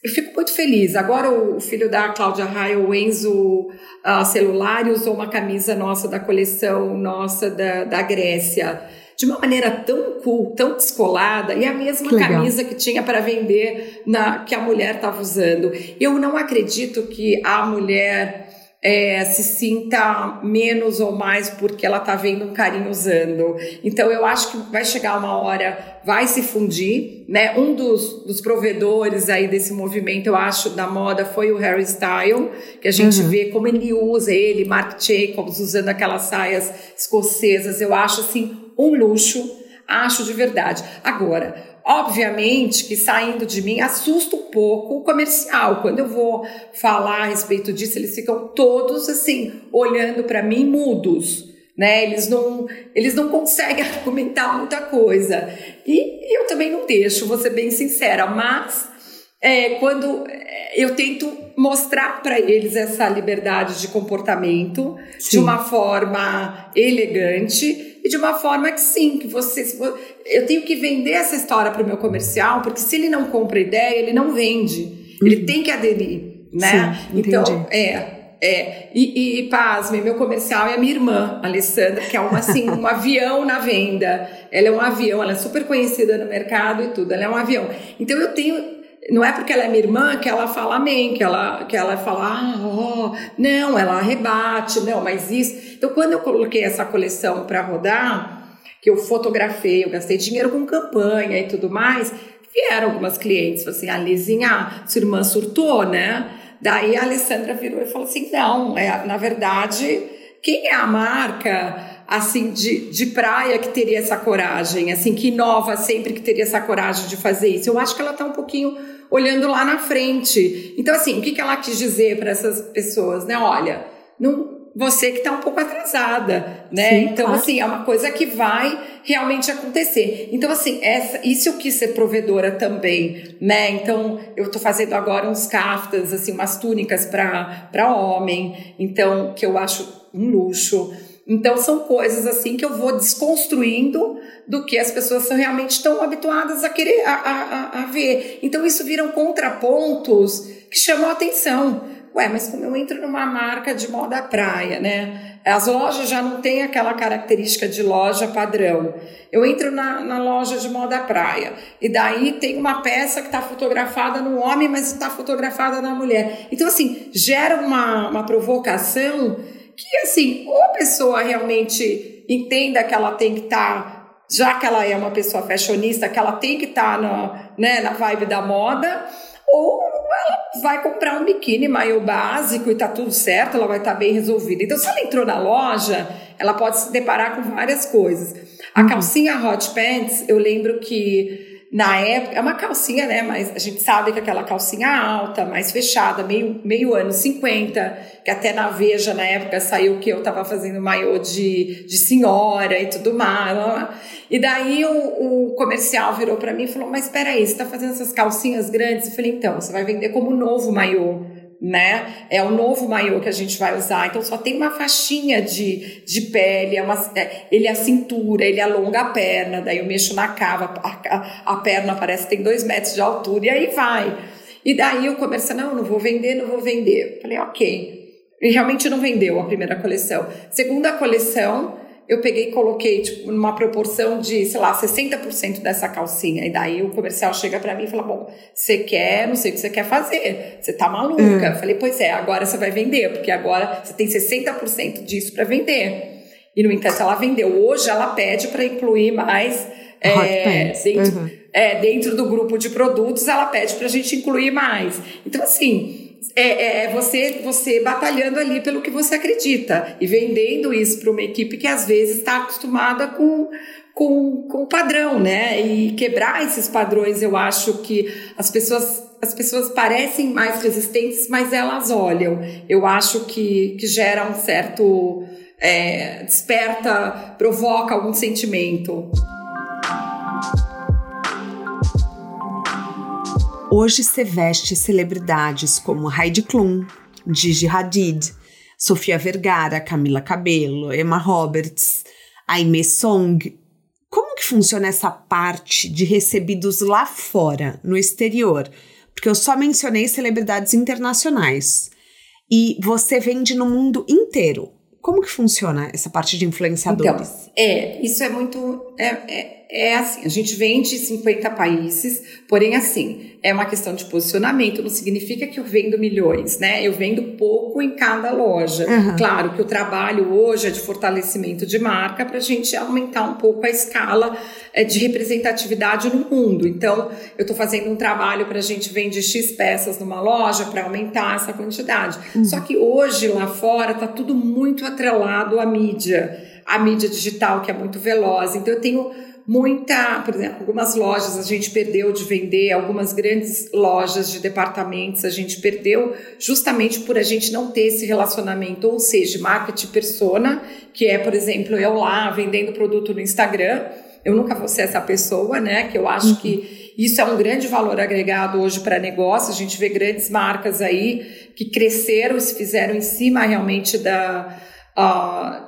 eu fico muito feliz. Agora o filho da Cláudia Raia, o Enzo uh, Celulari, usou uma camisa nossa da coleção nossa da, da Grécia. De uma maneira tão cool, tão descolada, e a mesma que camisa que tinha para vender na que a mulher estava usando. Eu não acredito que a mulher é, se sinta menos ou mais porque ela está vendo um carinho usando. Então eu acho que vai chegar uma hora, vai se fundir, né? Um dos, dos provedores aí desse movimento, eu acho, da moda foi o Harry Style, que a gente uhum. vê como ele usa ele, Marc Jacobs usando aquelas saias escocesas. Eu acho assim um luxo, acho de verdade. Agora, Obviamente que saindo de mim assusta um pouco o comercial. Quando eu vou falar a respeito disso, eles ficam todos assim, olhando para mim mudos. Né? Eles não, eles não conseguem argumentar muita coisa. E, eu também não deixo, vou ser bem sincera, mas é, quando é, eu tento mostrar para eles essa liberdade de comportamento Sim. de uma forma elegante e de uma forma que sim, que você. Eu tenho que vender essa história para o meu comercial, porque se ele não compra ideia, ele não vende. Uhum. Ele tem que aderir, né? Sim, então, é. É, e, e, e pasme, meu comercial é a minha irmã, Alessandra, que é uma, assim, um avião na venda. Ela é um avião, ela é super conhecida no mercado e tudo, ela é um avião. Então eu tenho não é porque ela é minha irmã que ela fala amém, que ela, que ela fala, ah, oh. não, ela rebate, não, mas isso. Então, quando eu coloquei essa coleção para rodar, que eu fotografei, eu gastei dinheiro com campanha e tudo mais, vieram algumas clientes, assim, a Lizinha, sua irmã surtou, né? Daí a Alessandra virou e falou assim: não, é, na verdade, quem é a marca? assim de, de praia que teria essa coragem, assim que inova sempre que teria essa coragem de fazer isso. Eu acho que ela está um pouquinho olhando lá na frente. Então, assim, o que, que ela quis dizer para essas pessoas, né? Olha, não, você que está um pouco atrasada, né? Sim, então, claro. assim, é uma coisa que vai realmente acontecer. Então, assim, essa, isso eu quis ser provedora também, né? Então, eu estou fazendo agora uns caftas, assim, umas túnicas para homem, então, que eu acho um luxo. Então, são coisas assim que eu vou desconstruindo do que as pessoas realmente estão habituadas a querer a, a, a ver. Então, isso viram contrapontos que chamam a atenção. Ué, mas como eu entro numa marca de moda praia, né? As lojas já não têm aquela característica de loja padrão. Eu entro na, na loja de moda praia e daí tem uma peça que está fotografada no homem, mas está fotografada na mulher. Então, assim, gera uma, uma provocação que assim, ou a pessoa realmente entenda que ela tem que estar, tá, já que ela é uma pessoa fashionista, que ela tem que estar tá na, né, na vibe da moda, ou ela vai comprar um biquíni maior básico e tá tudo certo, ela vai estar tá bem resolvida. Então, se ela entrou na loja, ela pode se deparar com várias coisas. A uhum. calcinha hot pants, eu lembro que na época, é uma calcinha, né? Mas a gente sabe que aquela calcinha alta, mais fechada, meio, meio anos 50, que até na Veja na época saiu que eu tava fazendo maiô de, de senhora e tudo mais. E daí o, o comercial virou para mim e falou: Mas espera aí, você tá fazendo essas calcinhas grandes? Eu falei: Então, você vai vender como novo maiô né? É o novo maiô que a gente vai usar. Então só tem uma faixinha de, de pele, é uma, é, ele é a cintura, ele alonga a perna, daí eu mexo na cava, a, a, perna parece que tem dois metros de altura, e aí vai. E daí o comercial, não, não vou vender, não vou vender. Falei, ok. E realmente não vendeu a primeira coleção. Segunda coleção, eu peguei e coloquei tipo, numa proporção de, sei lá, 60% dessa calcinha. E daí o comercial chega para mim e fala: Bom, você quer, não sei o que você quer fazer, você tá maluca. Hum. Eu falei: Pois é, agora você vai vender, porque agora você tem 60% disso para vender. E no entanto, ela vendeu. Hoje ela pede para incluir mais. É, dentro, uhum. é, dentro do grupo de produtos, ela pede para a gente incluir mais. Então, assim, é, é, é, você, você batalhando ali pelo que você acredita e vendendo isso para uma equipe que às vezes está acostumada com, com, com o padrão, né? E quebrar esses padrões, eu acho que as pessoas as pessoas parecem mais resistentes, mas elas olham. Eu acho que, que gera um certo. É, desperta, provoca algum sentimento. Hoje você veste celebridades como Heidi Klum, Gigi Hadid, Sofia Vergara, Camila Cabello, Emma Roberts, Aimee Song. Como que funciona essa parte de recebidos lá fora, no exterior? Porque eu só mencionei celebridades internacionais. E você vende no mundo inteiro. Como que funciona essa parte de influenciadores? Então, é, isso é muito. É, é, é assim, a gente vende em 50 países, porém assim, é uma questão de posicionamento, não significa que eu vendo milhões, né? Eu vendo pouco em cada loja. Uhum. Claro que o trabalho hoje é de fortalecimento de marca para a gente aumentar um pouco a escala é, de representatividade no mundo. Então, eu estou fazendo um trabalho para a gente vender X peças numa loja para aumentar essa quantidade. Uhum. Só que hoje lá fora está tudo muito atrelado à mídia, à mídia digital que é muito veloz. Então, eu tenho muita, por exemplo, algumas lojas a gente perdeu de vender, algumas grandes lojas de departamentos a gente perdeu justamente por a gente não ter esse relacionamento, ou seja, marketing persona, que é, por exemplo, eu lá vendendo produto no Instagram, eu nunca vou ser essa pessoa, né? Que eu acho uhum. que isso é um grande valor agregado hoje para negócio. A gente vê grandes marcas aí que cresceram e se fizeram em cima realmente da, uh,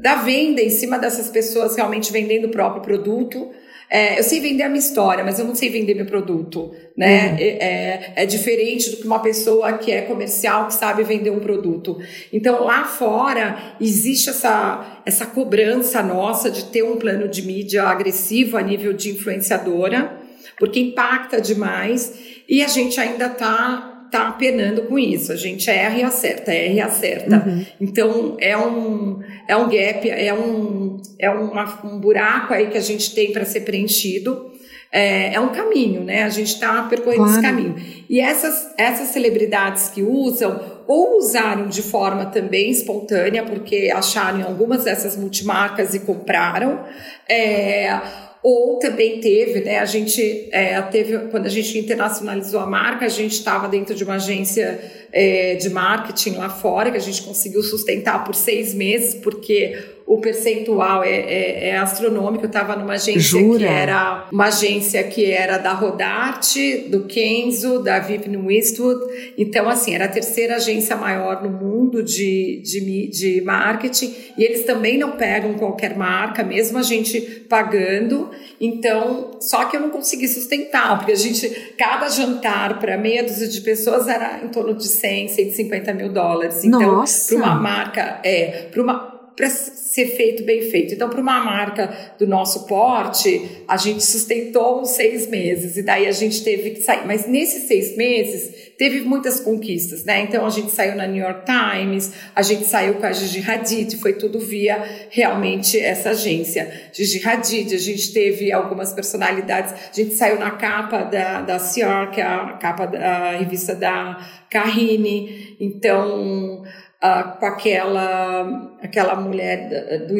da venda em cima dessas pessoas realmente vendendo o próprio produto. É, eu sei vender a minha história, mas eu não sei vender meu produto, né? Uhum. É, é, é, diferente do que uma pessoa que é comercial que sabe vender um produto. Então lá fora existe essa essa cobrança nossa de ter um plano de mídia agressivo a nível de influenciadora, porque impacta demais e a gente ainda está tá penando com isso. A gente erra e acerta, erra e acerta. Uhum. Então é um, é um gap, é um, é uma, um buraco aí que a gente tem para ser preenchido. É, é, um caminho, né? A gente está percorrendo claro. esse caminho. E essas, essas celebridades que usam, ou usaram de forma também espontânea, porque acharam em algumas dessas multimarcas e compraram, é, ou também teve, né? A gente é, teve, quando a gente internacionalizou a marca, a gente estava dentro de uma agência é, de marketing lá fora, que a gente conseguiu sustentar por seis meses, porque o percentual é, é, é astronômico. Eu estava numa agência Jura? que era uma agência que era da Rodarte, do Kenzo, da Vivian Westwood. Então, assim, era a terceira agência maior no mundo de, de, de marketing. E eles também não pegam qualquer marca, mesmo a gente pagando. Então, só que eu não consegui sustentar, porque a gente, cada jantar para meia dúzia de pessoas era em torno de 100, 150 mil dólares. Então, para uma marca, é, para uma para ser feito bem feito. Então, para uma marca do nosso porte, a gente sustentou uns seis meses e daí a gente teve que sair. Mas nesses seis meses teve muitas conquistas, né? Então a gente saiu na New York Times, a gente saiu com a Gigi Hadid, foi tudo via realmente essa agência. Gigi Hadid, a gente teve algumas personalidades, a gente saiu na capa da, da CR, que é a capa da revista da Carine. Então com aquela aquela mulher do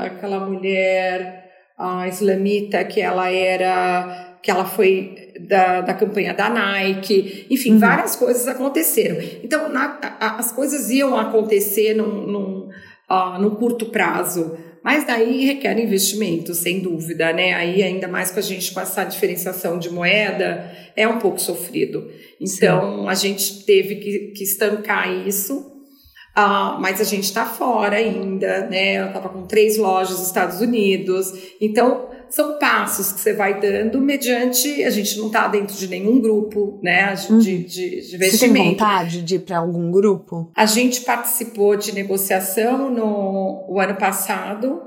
aquela mulher uh, islamita que ela era que ela foi da, da campanha da Nike, enfim, uhum. várias coisas aconteceram. Então, na, a, as coisas iam acontecer num, num, num curto prazo, Mas daí requer investimento, sem dúvida, né? Aí ainda mais com a gente com essa diferenciação de moeda, é um pouco sofrido. Então Sim. a gente teve que, que estancar isso. Uh, mas a gente está fora ainda, né? Eu estava com três lojas nos Estados Unidos. Então, são passos que você vai dando mediante. A gente não está dentro de nenhum grupo, né? De, uhum. de, de investimento. Você tem vontade de ir para algum grupo? A gente participou de negociação no o ano passado.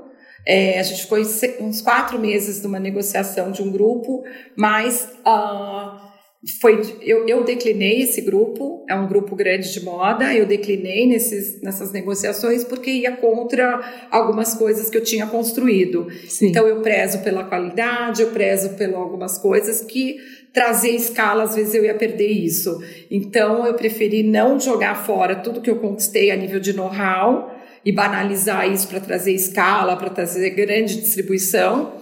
É, a gente ficou uns quatro meses numa negociação de um grupo, mas uh, foi eu, eu declinei esse grupo, é um grupo grande de moda, eu declinei nesses, nessas negociações porque ia contra algumas coisas que eu tinha construído. Sim. Então eu prezo pela qualidade, eu prezo por algumas coisas que trazer escala, às vezes eu ia perder isso. Então eu preferi não jogar fora tudo que eu conquistei a nível de know-how e banalizar isso para trazer escala, para trazer grande distribuição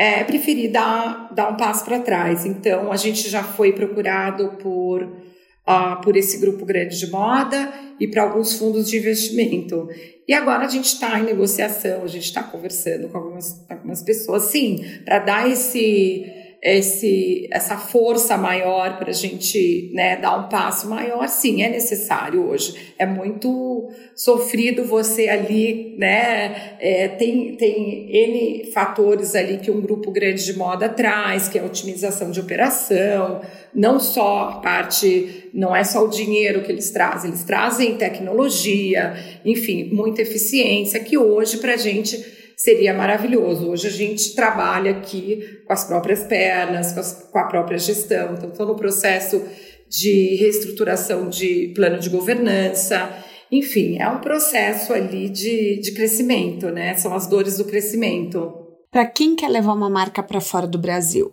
é, preferi dar, dar um passo para trás. Então, a gente já foi procurado por, uh, por esse grupo grande de moda e para alguns fundos de investimento. E agora a gente está em negociação, a gente está conversando com algumas, algumas pessoas, sim, para dar esse esse, essa força maior para a gente né, dar um passo maior, sim, é necessário hoje. É muito sofrido você ali, né? É, tem, tem N fatores ali que um grupo grande de moda traz, que é a otimização de operação, não só parte, não é só o dinheiro que eles trazem, eles trazem tecnologia, enfim, muita eficiência, que hoje para a gente seria maravilhoso. Hoje a gente trabalha aqui com as próprias pernas, com, as, com a própria gestão. Então, estou no processo de reestruturação de plano de governança. Enfim, é um processo ali de, de crescimento, né? São as dores do crescimento. Para quem quer levar uma marca para fora do Brasil,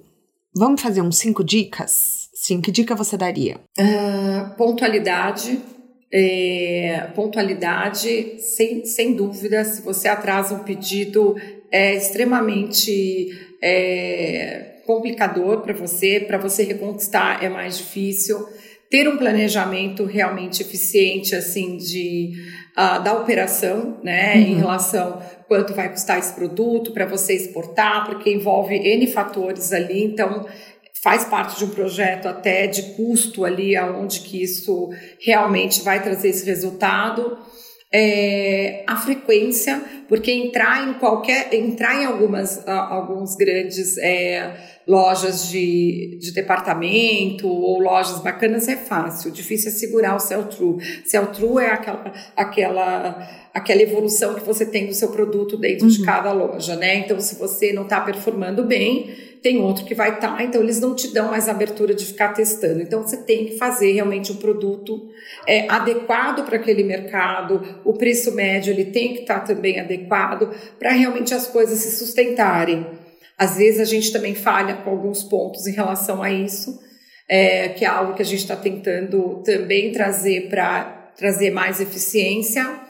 vamos fazer uns cinco dicas? Sim, que dica você daria? Uh, pontualidade, é, pontualidade, sem, sem dúvida, se você atrasa um pedido, é extremamente é, complicador para você, para você reconquistar é mais difícil. Ter um planejamento realmente eficiente, assim, de, uh, da operação, né, uhum. em relação quanto vai custar esse produto para você exportar, porque envolve N fatores ali, então faz parte de um projeto até de custo ali, aonde que isso realmente vai trazer esse resultado. É, a frequência, porque entrar em qualquer, entrar em algumas, alguns grandes é, lojas de, de departamento ou lojas bacanas é fácil, difícil é segurar o sell-through. Sell-through é aquela, aquela, aquela evolução que você tem do seu produto dentro uhum. de cada loja, né? Então, se você não está performando bem, tem outro que vai estar, tá, então eles não te dão mais abertura de ficar testando. Então você tem que fazer realmente um produto é, adequado para aquele mercado, o preço médio ele tem que estar tá também adequado para realmente as coisas se sustentarem. Às vezes a gente também falha com alguns pontos em relação a isso, é, que é algo que a gente está tentando também trazer para trazer mais eficiência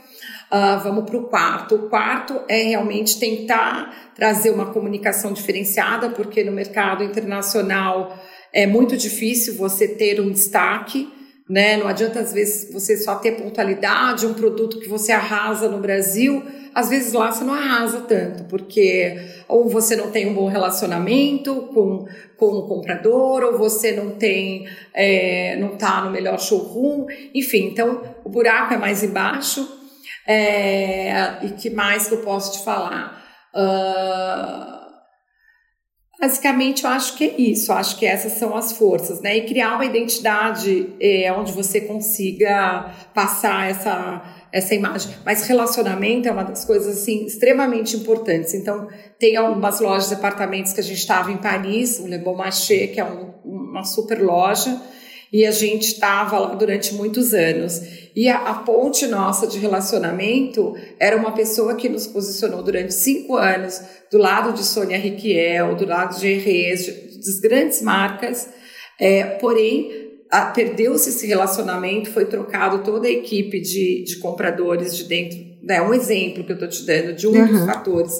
Uh, vamos para o quarto. O quarto é realmente tentar trazer uma comunicação diferenciada, porque no mercado internacional é muito difícil você ter um destaque. Né? Não adianta, às vezes, você só ter pontualidade, um produto que você arrasa no Brasil, às vezes lá você não arrasa tanto, porque ou você não tem um bom relacionamento com, com o comprador, ou você não tem, é, não está no melhor showroom, enfim, então o buraco é mais embaixo. É, e que mais que eu posso te falar? Uh, basicamente, eu acho que é isso. Eu acho que essas são as forças, né? E criar uma identidade é, onde você consiga passar essa essa imagem. Mas relacionamento é uma das coisas assim extremamente importantes. Então, tem algumas lojas apartamentos que a gente estava em Paris, o Le Bon Marché, que é um, uma super loja e a gente estava lá durante muitos anos. E a, a, ponte nossa de relacionamento era uma pessoa que nos posicionou durante cinco anos do lado de Sônia Riquiel, do lado de Herrez, das grandes marcas, é, porém perdeu-se esse relacionamento, foi trocado toda a equipe de, de compradores de dentro, é né, um exemplo que eu estou te dando de um uhum. dos fatores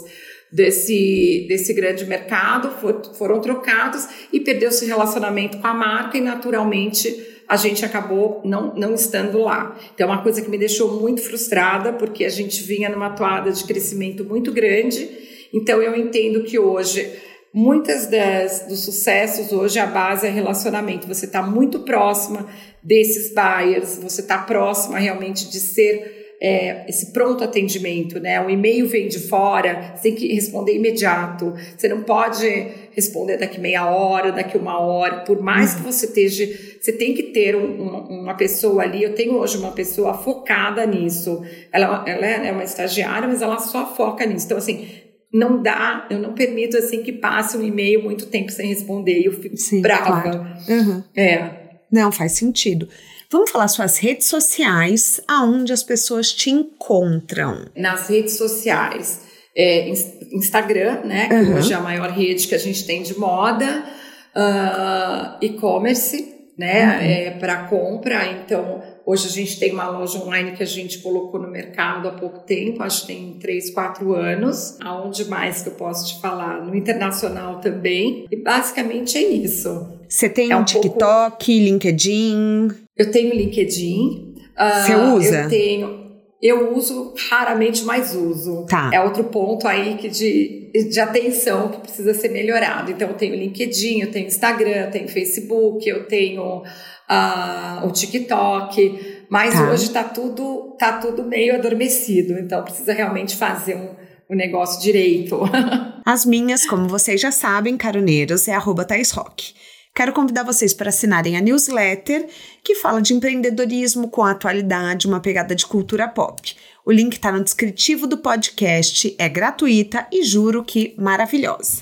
desse, desse grande mercado, for, foram trocados e perdeu-se relacionamento com a marca e naturalmente a gente acabou não, não estando lá. Então, é uma coisa que me deixou muito frustrada, porque a gente vinha numa toada de crescimento muito grande. Então, eu entendo que hoje, muitas das, dos sucessos, hoje a base é relacionamento. Você está muito próxima desses buyers, você está próxima realmente de ser é, esse pronto atendimento, né? O e-mail vem de fora, você tem que responder imediato. Você não pode responder daqui meia hora, daqui uma hora. Por mais que você esteja, você tem que ter um, uma, uma, pessoa ali. Eu tenho hoje uma pessoa focada nisso. Ela, ela é uma estagiária, mas ela só foca nisso. Então, assim, não dá, eu não permito assim que passe um e-mail muito tempo sem responder. Eu fico Sim, brava. Claro. Uhum. É. Não, faz sentido. Vamos falar suas redes sociais, aonde as pessoas te encontram. Nas redes sociais, é, Instagram, né? Que uhum. hoje é a maior rede que a gente tem de moda, uh, e-commerce, né? Uhum. É, para compra. Então, hoje a gente tem uma loja online que a gente colocou no mercado há pouco tempo, acho que tem 3, 4 anos. Aonde mais que eu posso te falar? No internacional também. E basicamente é isso. Você tem é um, TikTok, pouco... LinkedIn? Eu tenho LinkedIn. Você uh, usa? Eu tenho. Eu uso raramente, mas uso. Tá. É outro ponto aí que de, de atenção que precisa ser melhorado. Então, eu tenho LinkedIn, eu tenho Instagram, eu tenho Facebook, eu tenho uh, o TikTok. Mas tá. hoje está tudo, tá tudo meio adormecido. Então, precisa realmente fazer um, o negócio direito. As minhas, como vocês já sabem, caroneiros, é arroba Thais Rock. Quero convidar vocês para assinarem a newsletter que fala de empreendedorismo com atualidade, uma pegada de cultura pop. O link está no descritivo do podcast, é gratuita e juro que maravilhosa.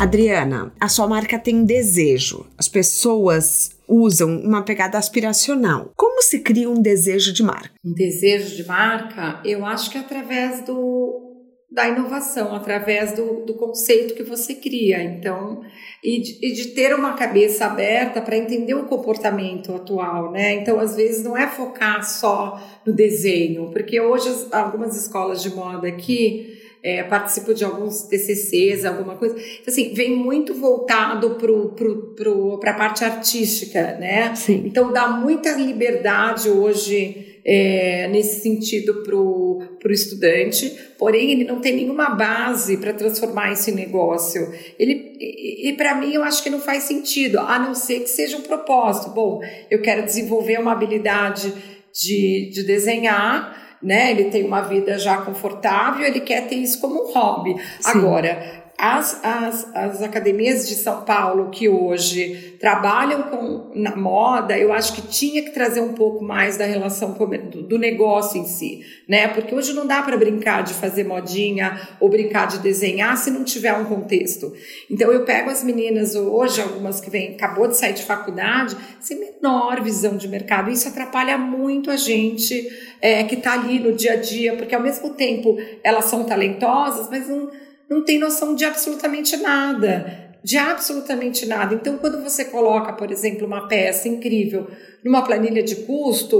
Adriana, a sua marca tem desejo. As pessoas usam uma pegada aspiracional. Como se cria um desejo de marca? Um desejo de marca, eu acho que é através do da inovação, através do, do conceito que você cria. Então, e de, e de ter uma cabeça aberta para entender o comportamento atual, né? Então, às vezes, não é focar só no desenho, porque hoje algumas escolas de moda aqui é, participo de alguns TCCs, alguma coisa. Então, assim, vem muito voltado para pro, pro, a parte artística, né? Sim. Então, dá muita liberdade hoje é, nesse sentido para o estudante, porém ele não tem nenhuma base para transformar esse negócio. Ele, e, e para mim eu acho que não faz sentido, a não ser que seja um propósito. Bom, eu quero desenvolver uma habilidade de, de desenhar, né? Ele tem uma vida já confortável, ele quer ter isso como um hobby. Sim. Agora, as, as, as academias de São Paulo que hoje trabalham com, na moda, eu acho que tinha que trazer um pouco mais da relação do, do negócio em si, né? Porque hoje não dá para brincar de fazer modinha ou brincar de desenhar se não tiver um contexto. Então eu pego as meninas hoje, algumas que vêm, acabou de sair de faculdade, sem menor visão de mercado. Isso atrapalha muito a gente é, que está ali no dia a dia, porque ao mesmo tempo elas são talentosas, mas não não tem noção de absolutamente nada. De absolutamente nada. Então, quando você coloca, por exemplo, uma peça incrível numa planilha de custo,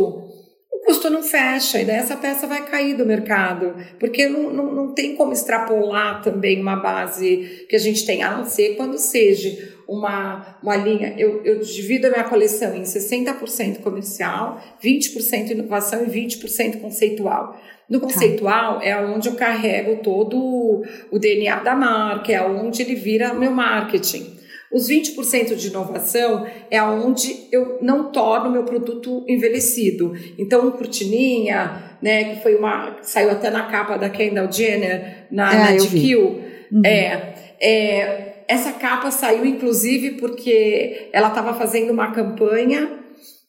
o custo não fecha, e daí essa peça vai cair do mercado, porque não, não, não tem como extrapolar também uma base que a gente tem, a não ser quando seja uma, uma linha. Eu, eu divido a minha coleção em 60% comercial, 20% inovação e 20% conceitual. No tá. conceitual tá. é onde eu carrego todo o DNA da marca, é onde ele vira meu marketing. Os 20% de inovação é onde eu não torno meu produto envelhecido. Então, cortininha, né, que foi uma saiu até na capa da Kendall Jenner na, é, na GQ, uhum. é, é, essa capa saiu inclusive porque ela estava fazendo uma campanha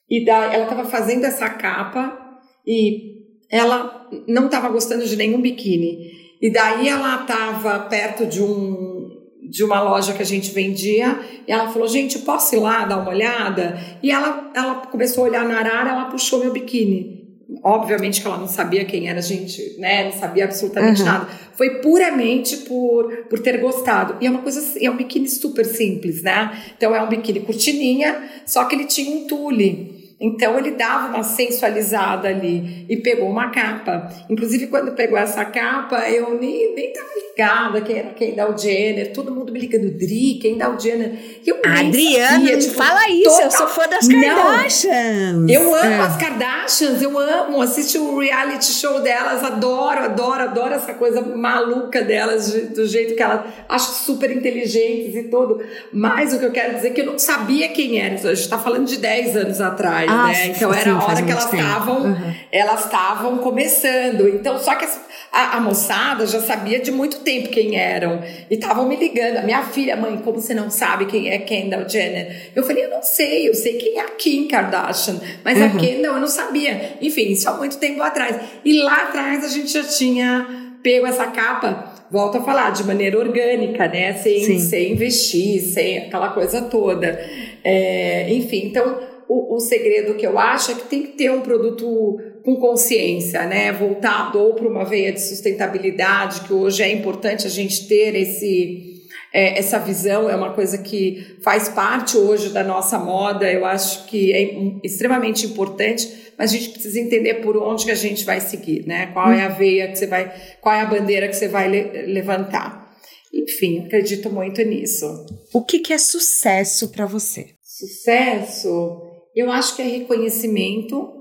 e da, ela estava fazendo essa capa e ela não estava gostando de nenhum biquíni. E daí ela estava perto de um de uma loja que a gente vendia e ela falou: "Gente, posso ir lá dar uma olhada?" E ela ela começou a olhar na arara, ela puxou meu biquíni. Obviamente que ela não sabia quem era a gente, né? Não sabia absolutamente uhum. nada. Foi puramente por, por ter gostado. E é uma coisa, é um biquíni super simples, né? Então é um biquíni cortininha, só que ele tinha um tule. Então ele dava uma sensualizada ali e pegou uma capa. Inclusive, quando pegou essa capa, eu nem, nem tava ligada quem era quem dá o Jenner, todo mundo me ligando, Dri, quem dá o Jenner. Eu Adriana, sabia, tipo, fala isso, total... eu sou fã das Kardashians. Não, eu amo é. as Kardashians, eu amo, assisto o reality show delas, adoro, adoro, adoro essa coisa maluca delas, do jeito que elas acho super inteligentes e tudo. Mas o que eu quero dizer é que eu não sabia quem era. A gente tá falando de 10 anos atrás ah, né? Então sim, era a hora que elas estavam, uhum. elas estavam começando. Então só que a, a, moçada já sabia de muito tempo quem eram e estavam me ligando. A minha filha, mãe, como você não sabe quem é Kendall Jenner? Eu falei, eu não sei, eu sei quem é a Kim Kardashian, mas uhum. a Kendall eu não sabia. Enfim, isso há muito tempo atrás. E lá atrás a gente já tinha pego essa capa volto a falar, de maneira orgânica, né? Sem, sem investir, sem aquela coisa toda. É, enfim, então o, o segredo que eu acho é que tem que ter um produto com consciência, né? Voltado ou para uma veia de sustentabilidade, que hoje é importante a gente ter esse. É, essa visão é uma coisa que faz parte hoje da nossa moda, eu acho que é extremamente importante, mas a gente precisa entender por onde que a gente vai seguir, né? Qual é a veia que você vai, qual é a bandeira que você vai le levantar. Enfim, acredito muito nisso. O que, que é sucesso para você? Sucesso eu acho que é reconhecimento,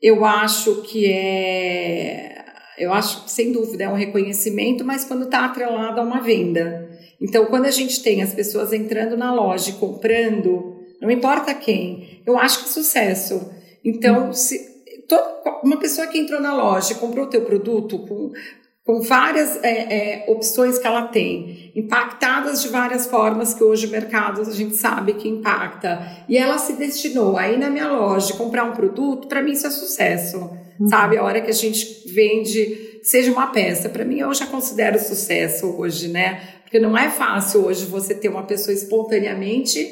eu acho que é. Eu acho que, sem dúvida, é um reconhecimento, mas quando está atrelado a uma venda. Então, quando a gente tem as pessoas entrando na loja e comprando, não importa quem, eu acho que é sucesso. Então, se, uma pessoa que entrou na loja e comprou o teu produto com, com várias é, é, opções que ela tem, impactadas de várias formas que hoje o mercado a gente sabe que impacta, e ela se destinou aí na minha loja comprar um produto, para mim isso é sucesso, uhum. sabe? A hora que a gente vende, seja uma peça, para mim eu já considero sucesso hoje, né? Porque não é fácil hoje você ter uma pessoa espontaneamente,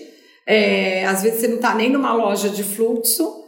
é, às vezes você não está nem numa loja de fluxo,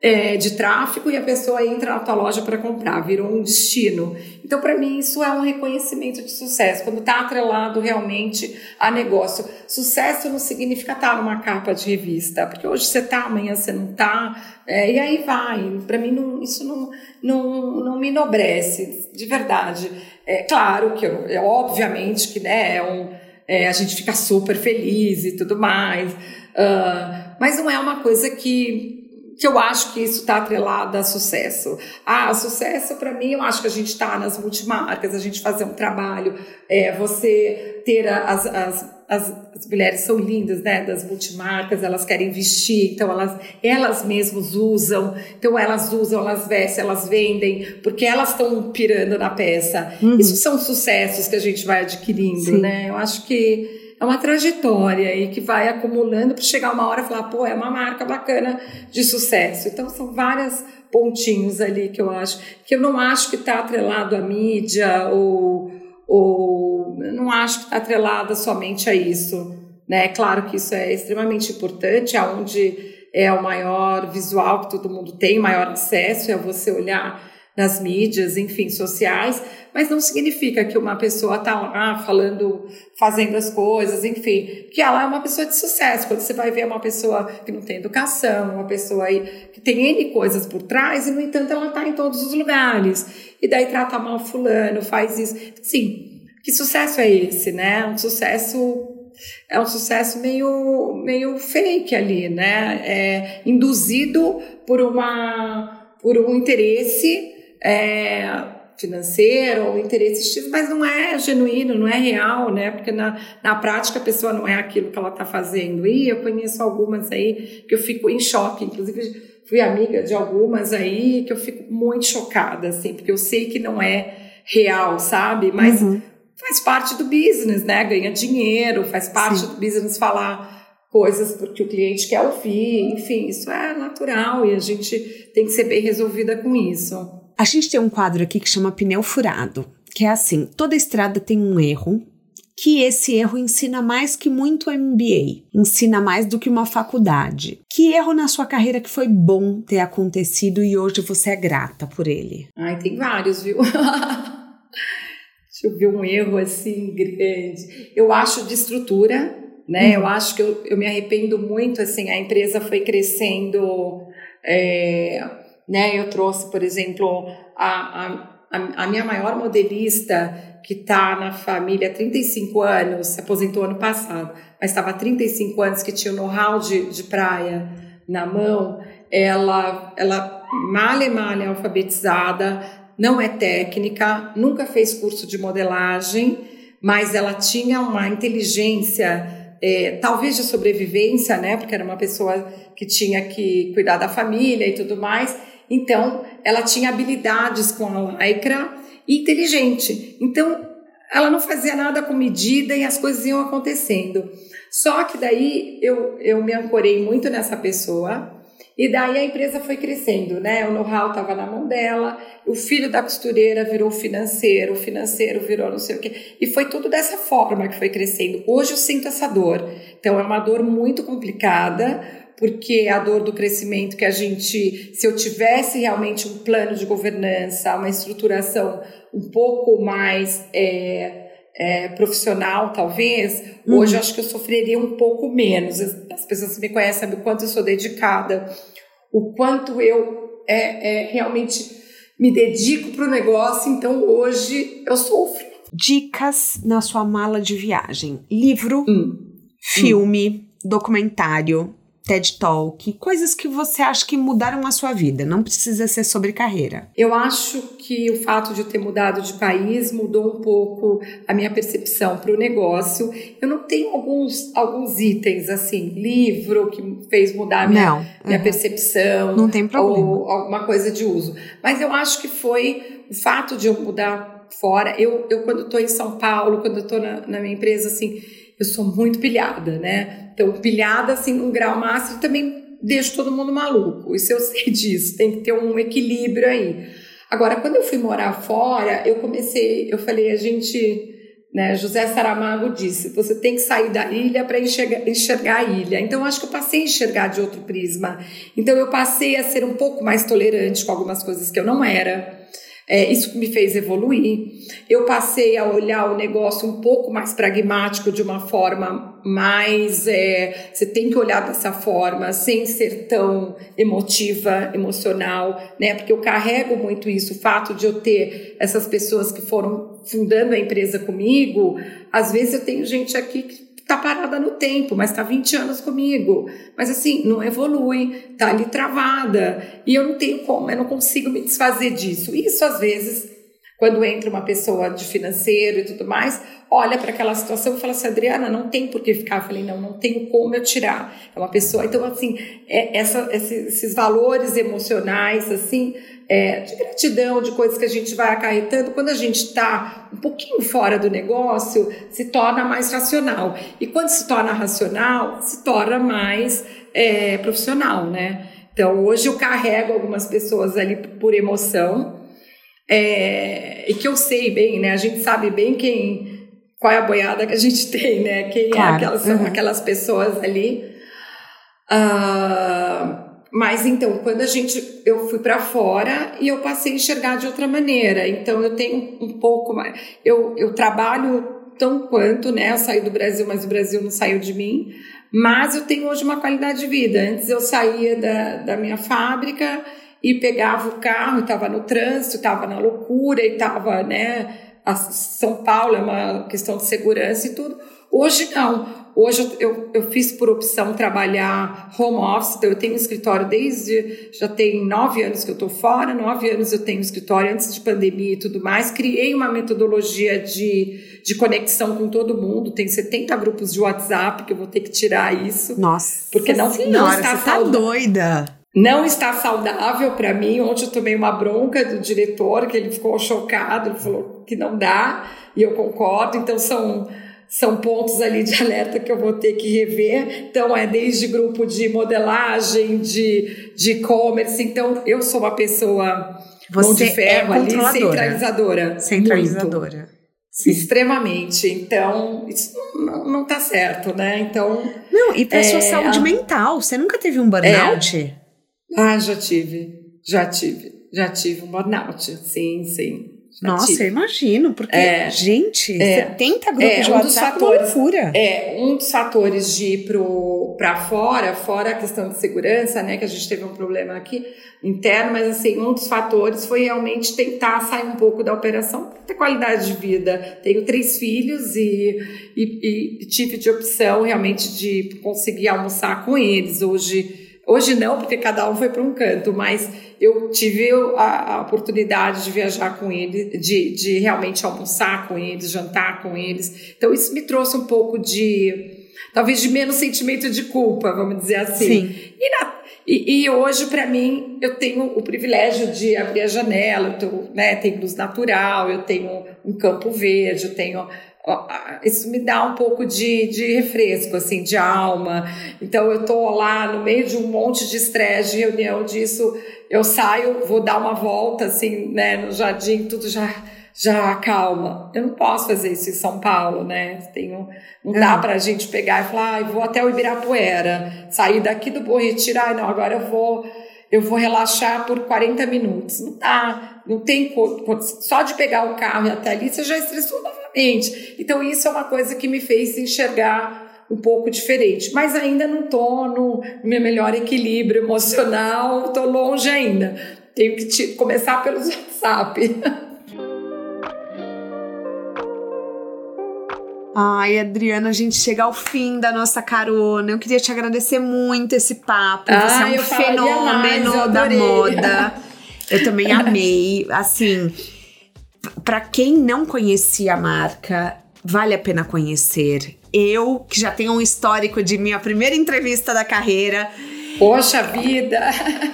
é, de tráfego e a pessoa entra na tua loja para comprar, virou um destino. Então, para mim, isso é um reconhecimento de sucesso, quando está atrelado realmente a negócio. Sucesso não significa estar tá numa capa de revista, porque hoje você está, amanhã você não está, é, e aí vai. Para mim, não, isso não, não, não me enobrece, de verdade. É claro que, eu, é, obviamente, que né, é um, é, a gente fica super feliz e tudo mais, uh, mas não é uma coisa que que eu acho que isso está atrelado a sucesso. Ah, sucesso para mim, eu acho que a gente está nas multimarcas, a gente fazer um trabalho, é, você ter as, as, as, as, mulheres são lindas, né, das multimarcas, elas querem vestir, então elas, elas mesmas usam, então elas usam, elas vestem, elas vendem, porque elas estão pirando na peça. Uhum. Isso são sucessos que a gente vai adquirindo, Sim. né? Eu acho que é uma trajetória e que vai acumulando para chegar uma hora e falar, pô, é uma marca bacana de sucesso. Então são vários pontinhos ali que eu acho, que eu não acho que está atrelado à mídia ou, ou não acho que está atrelada somente a isso. Né? É claro que isso é extremamente importante, aonde é o maior visual que todo mundo tem, maior acesso, é você olhar nas mídias, enfim, sociais, mas não significa que uma pessoa está lá falando, fazendo as coisas, enfim, que ela é uma pessoa de sucesso. Quando você vai ver uma pessoa que não tem educação, uma pessoa aí que tem N coisas por trás, e no entanto ela está em todos os lugares. E daí trata mal fulano, faz isso. Sim, que sucesso é esse, né? Um sucesso é um sucesso meio, meio fake ali, né? É induzido por uma por um interesse é, financeiro ou interesse X, mas não é genuíno, não é real, né? Porque na, na prática a pessoa não é aquilo que ela está fazendo. E eu conheço algumas aí que eu fico em choque, inclusive fui amiga de algumas aí que eu fico muito chocada, assim, porque eu sei que não é real, sabe? Mas uhum. faz parte do business, né? Ganha dinheiro, faz parte Sim. do business falar coisas porque o cliente quer ouvir, enfim, isso é natural e a gente tem que ser bem resolvida com isso. A gente tem um quadro aqui que chama pneu furado, que é assim: toda estrada tem um erro, que esse erro ensina mais que muito MBA, ensina mais do que uma faculdade. Que erro na sua carreira que foi bom ter acontecido e hoje você é grata por ele? Ai, tem vários, viu? Deixa eu ver um erro assim grande. Eu acho de estrutura, né? Uhum. Eu acho que eu, eu me arrependo muito, assim, a empresa foi crescendo É, né, eu trouxe, por exemplo, a, a, a minha maior modelista, que está na família há 35 anos, se aposentou ano passado, mas estava há 35 anos, que tinha o know-how de, de praia na mão, ela, ela malha malha alfabetizada, não é técnica, nunca fez curso de modelagem, mas ela tinha uma inteligência, é, talvez de sobrevivência, né? Porque era uma pessoa que tinha que cuidar da família e tudo mais. Então, ela tinha habilidades com a lycra e inteligente. Então, ela não fazia nada com medida e as coisas iam acontecendo. Só que daí eu, eu me ancorei muito nessa pessoa e daí a empresa foi crescendo, né? O know-how estava na mão dela, o filho da costureira virou financeiro, o financeiro virou não sei o quê. E foi tudo dessa forma que foi crescendo. Hoje eu sinto essa dor. Então é uma dor muito complicada, porque a dor do crescimento que a gente, se eu tivesse realmente um plano de governança, uma estruturação um pouco mais é, é, profissional, talvez, uhum. hoje eu acho que eu sofreria um pouco menos. As pessoas que me conhecem sabem o quanto eu sou dedicada, o quanto eu é, é realmente me dedico para o negócio, então hoje eu sofro. Dicas na sua mala de viagem: livro, hum. filme, hum. documentário, TED Talk, coisas que você acha que mudaram a sua vida, não precisa ser sobre carreira. Eu acho que o fato de eu ter mudado de país mudou um pouco a minha percepção para o negócio. Eu não tenho alguns, alguns itens, assim, livro que fez mudar a minha, não, minha uhum. percepção. Não tem problema. Ou alguma coisa de uso. Mas eu acho que foi o fato de eu mudar fora. Eu, eu quando estou em São Paulo, quando estou na, na minha empresa, assim eu sou muito pilhada, né? Então, pilhada assim num grau máximo também deixo todo mundo maluco. Isso eu sei disso, tem que ter um equilíbrio aí. Agora, quando eu fui morar fora, eu comecei, eu falei, a gente, né, José Saramago disse, você tem que sair da ilha para enxergar, enxergar a ilha. Então, acho que eu passei a enxergar de outro prisma. Então, eu passei a ser um pouco mais tolerante com algumas coisas que eu não era. É, isso me fez evoluir. Eu passei a olhar o negócio um pouco mais pragmático, de uma forma mais. É, você tem que olhar dessa forma, sem ser tão emotiva, emocional, né? Porque eu carrego muito isso, o fato de eu ter essas pessoas que foram fundando a empresa comigo. Às vezes eu tenho gente aqui que tá parada no tempo, mas tá 20 anos comigo. Mas assim, não evolui, tá ali travada. E eu não tenho como, eu não consigo me desfazer disso. Isso às vezes, quando entra uma pessoa de financeiro e tudo mais, olha para aquela situação e fala assim, Adriana, não tem por que ficar. Eu falei, não, não tenho como eu tirar. É uma pessoa. Então, assim, é, essa, esses valores emocionais, assim, é, de gratidão, de coisas que a gente vai acarretando, quando a gente está um pouquinho fora do negócio, se torna mais racional. E quando se torna racional, se torna mais é, profissional, né? Então, hoje eu carrego algumas pessoas ali por emoção, é, e que eu sei bem, né? A gente sabe bem quem, qual é a boiada que a gente tem, né? Quem é claro. é aquelas, uhum. aquelas pessoas ali. Uh, mas então, quando a gente eu fui para fora e eu passei a enxergar de outra maneira. Então eu tenho um pouco mais eu, eu trabalho tão quanto, né? Eu saí do Brasil, mas o Brasil não saiu de mim. Mas eu tenho hoje uma qualidade de vida. Antes eu saía da, da minha fábrica e pegava o carro, estava no trânsito, estava na loucura e estava, né? São Paulo é uma questão de segurança e tudo. Hoje não. Hoje eu, eu fiz por opção trabalhar home office, então eu tenho um escritório desde. Já tem nove anos que eu estou fora, nove anos eu tenho um escritório antes de pandemia e tudo mais. Criei uma metodologia de, de conexão com todo mundo. Tem 70 grupos de WhatsApp que eu vou ter que tirar isso. Nossa, porque não, senhora, não está você tá doida. Não está saudável para mim. Ontem eu tomei uma bronca do diretor, que ele ficou chocado, ele falou que não dá, e eu concordo. Então são são pontos ali de alerta que eu vou ter que rever. Então, é desde grupo de modelagem, de e-commerce. então, eu sou uma pessoa Você de ferro é ali, centralizadora. Centralizadora. Extremamente. Então, isso não, não tá certo, né? Então. Não, e para é, sua saúde a... mental, você nunca teve um burnout? É. Ah, já tive. Já tive. Já tive um burnout. Sim, sim. Nossa, eu imagino, porque, é, gente, é, 70 grupos é, de um WhatsApp fatores, loucura. É, um dos fatores de ir para fora, fora a questão de segurança, né, que a gente teve um problema aqui interno, mas assim, um dos fatores foi realmente tentar sair um pouco da operação, ter qualidade de vida. Tenho três filhos e, e, e tive de opção realmente de conseguir almoçar com eles. Hoje, hoje não, porque cada um foi para um canto, mas eu tive a, a, oportunidade de viajar com eles, de, de realmente almoçar com eles, jantar com eles. Então, isso me trouxe um pouco de talvez de menos sentimento de culpa, vamos dizer assim. Sim. E, na, e, e hoje, para mim, eu tenho o privilégio de abrir a janela, eu tô, né, tenho luz natural, eu tenho um campo verde, eu tenho isso me dá um pouco de, de refresco, assim, de alma. Então, eu tô lá no meio de um monte de estresse, de reunião disso, eu saio, vou dar uma volta, assim, né, no jardim, tudo já já acalma. Eu não posso fazer isso em São Paulo, né? Tenho, não dá para a gente pegar e falar, ah, vou até o Ibirapuera, sair daqui do Bom Retiro, ah, não, agora eu vou, eu vou relaxar por 40 minutos. Não dá, não tem só de pegar o carro e até ali você já estressou novamente. Então isso é uma coisa que me fez enxergar um pouco diferente, mas ainda não tô no meu melhor equilíbrio emocional, tô longe ainda. Tenho que te, começar pelos WhatsApp. Ai, Adriana, a gente chega ao fim da nossa carona. Eu queria te agradecer muito esse papo. Você é um fenômeno mais, da moda. Eu também amei. Assim, para quem não conhecia a marca, vale a pena conhecer. Eu, que já tenho um histórico de minha primeira entrevista da carreira, Poxa vida!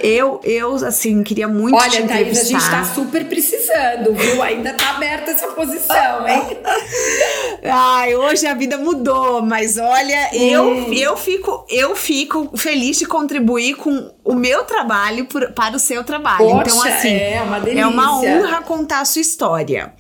Eu, eu assim, queria muito Olha, te Thaís, a gente tá super precisando, viu? Ainda tá aberta essa posição, hein? Ai, hoje a vida mudou, mas olha, hum. eu, eu, fico, eu fico feliz de contribuir com o meu trabalho por, para o seu trabalho. Poxa, então, assim, é uma delícia. É uma honra contar a sua história.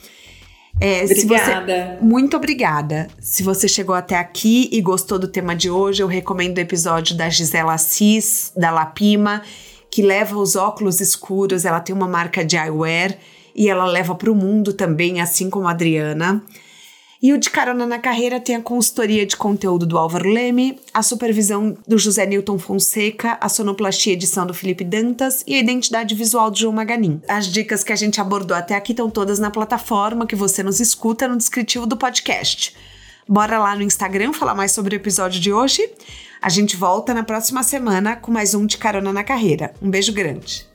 É, obrigada. Você, muito obrigada. Se você chegou até aqui e gostou do tema de hoje, eu recomendo o episódio da Gisela Assis, da Lapima, que leva os óculos escuros. Ela tem uma marca de eyewear e ela leva para o mundo também, assim como a Adriana. E o De Carona na Carreira tem a consultoria de conteúdo do Álvaro Leme, a supervisão do José Newton Fonseca, a sonoplastia edição do Felipe Dantas e a identidade visual do João Maganin. As dicas que a gente abordou até aqui estão todas na plataforma que você nos escuta no descritivo do podcast. Bora lá no Instagram falar mais sobre o episódio de hoje. A gente volta na próxima semana com mais um De Carona na Carreira. Um beijo grande.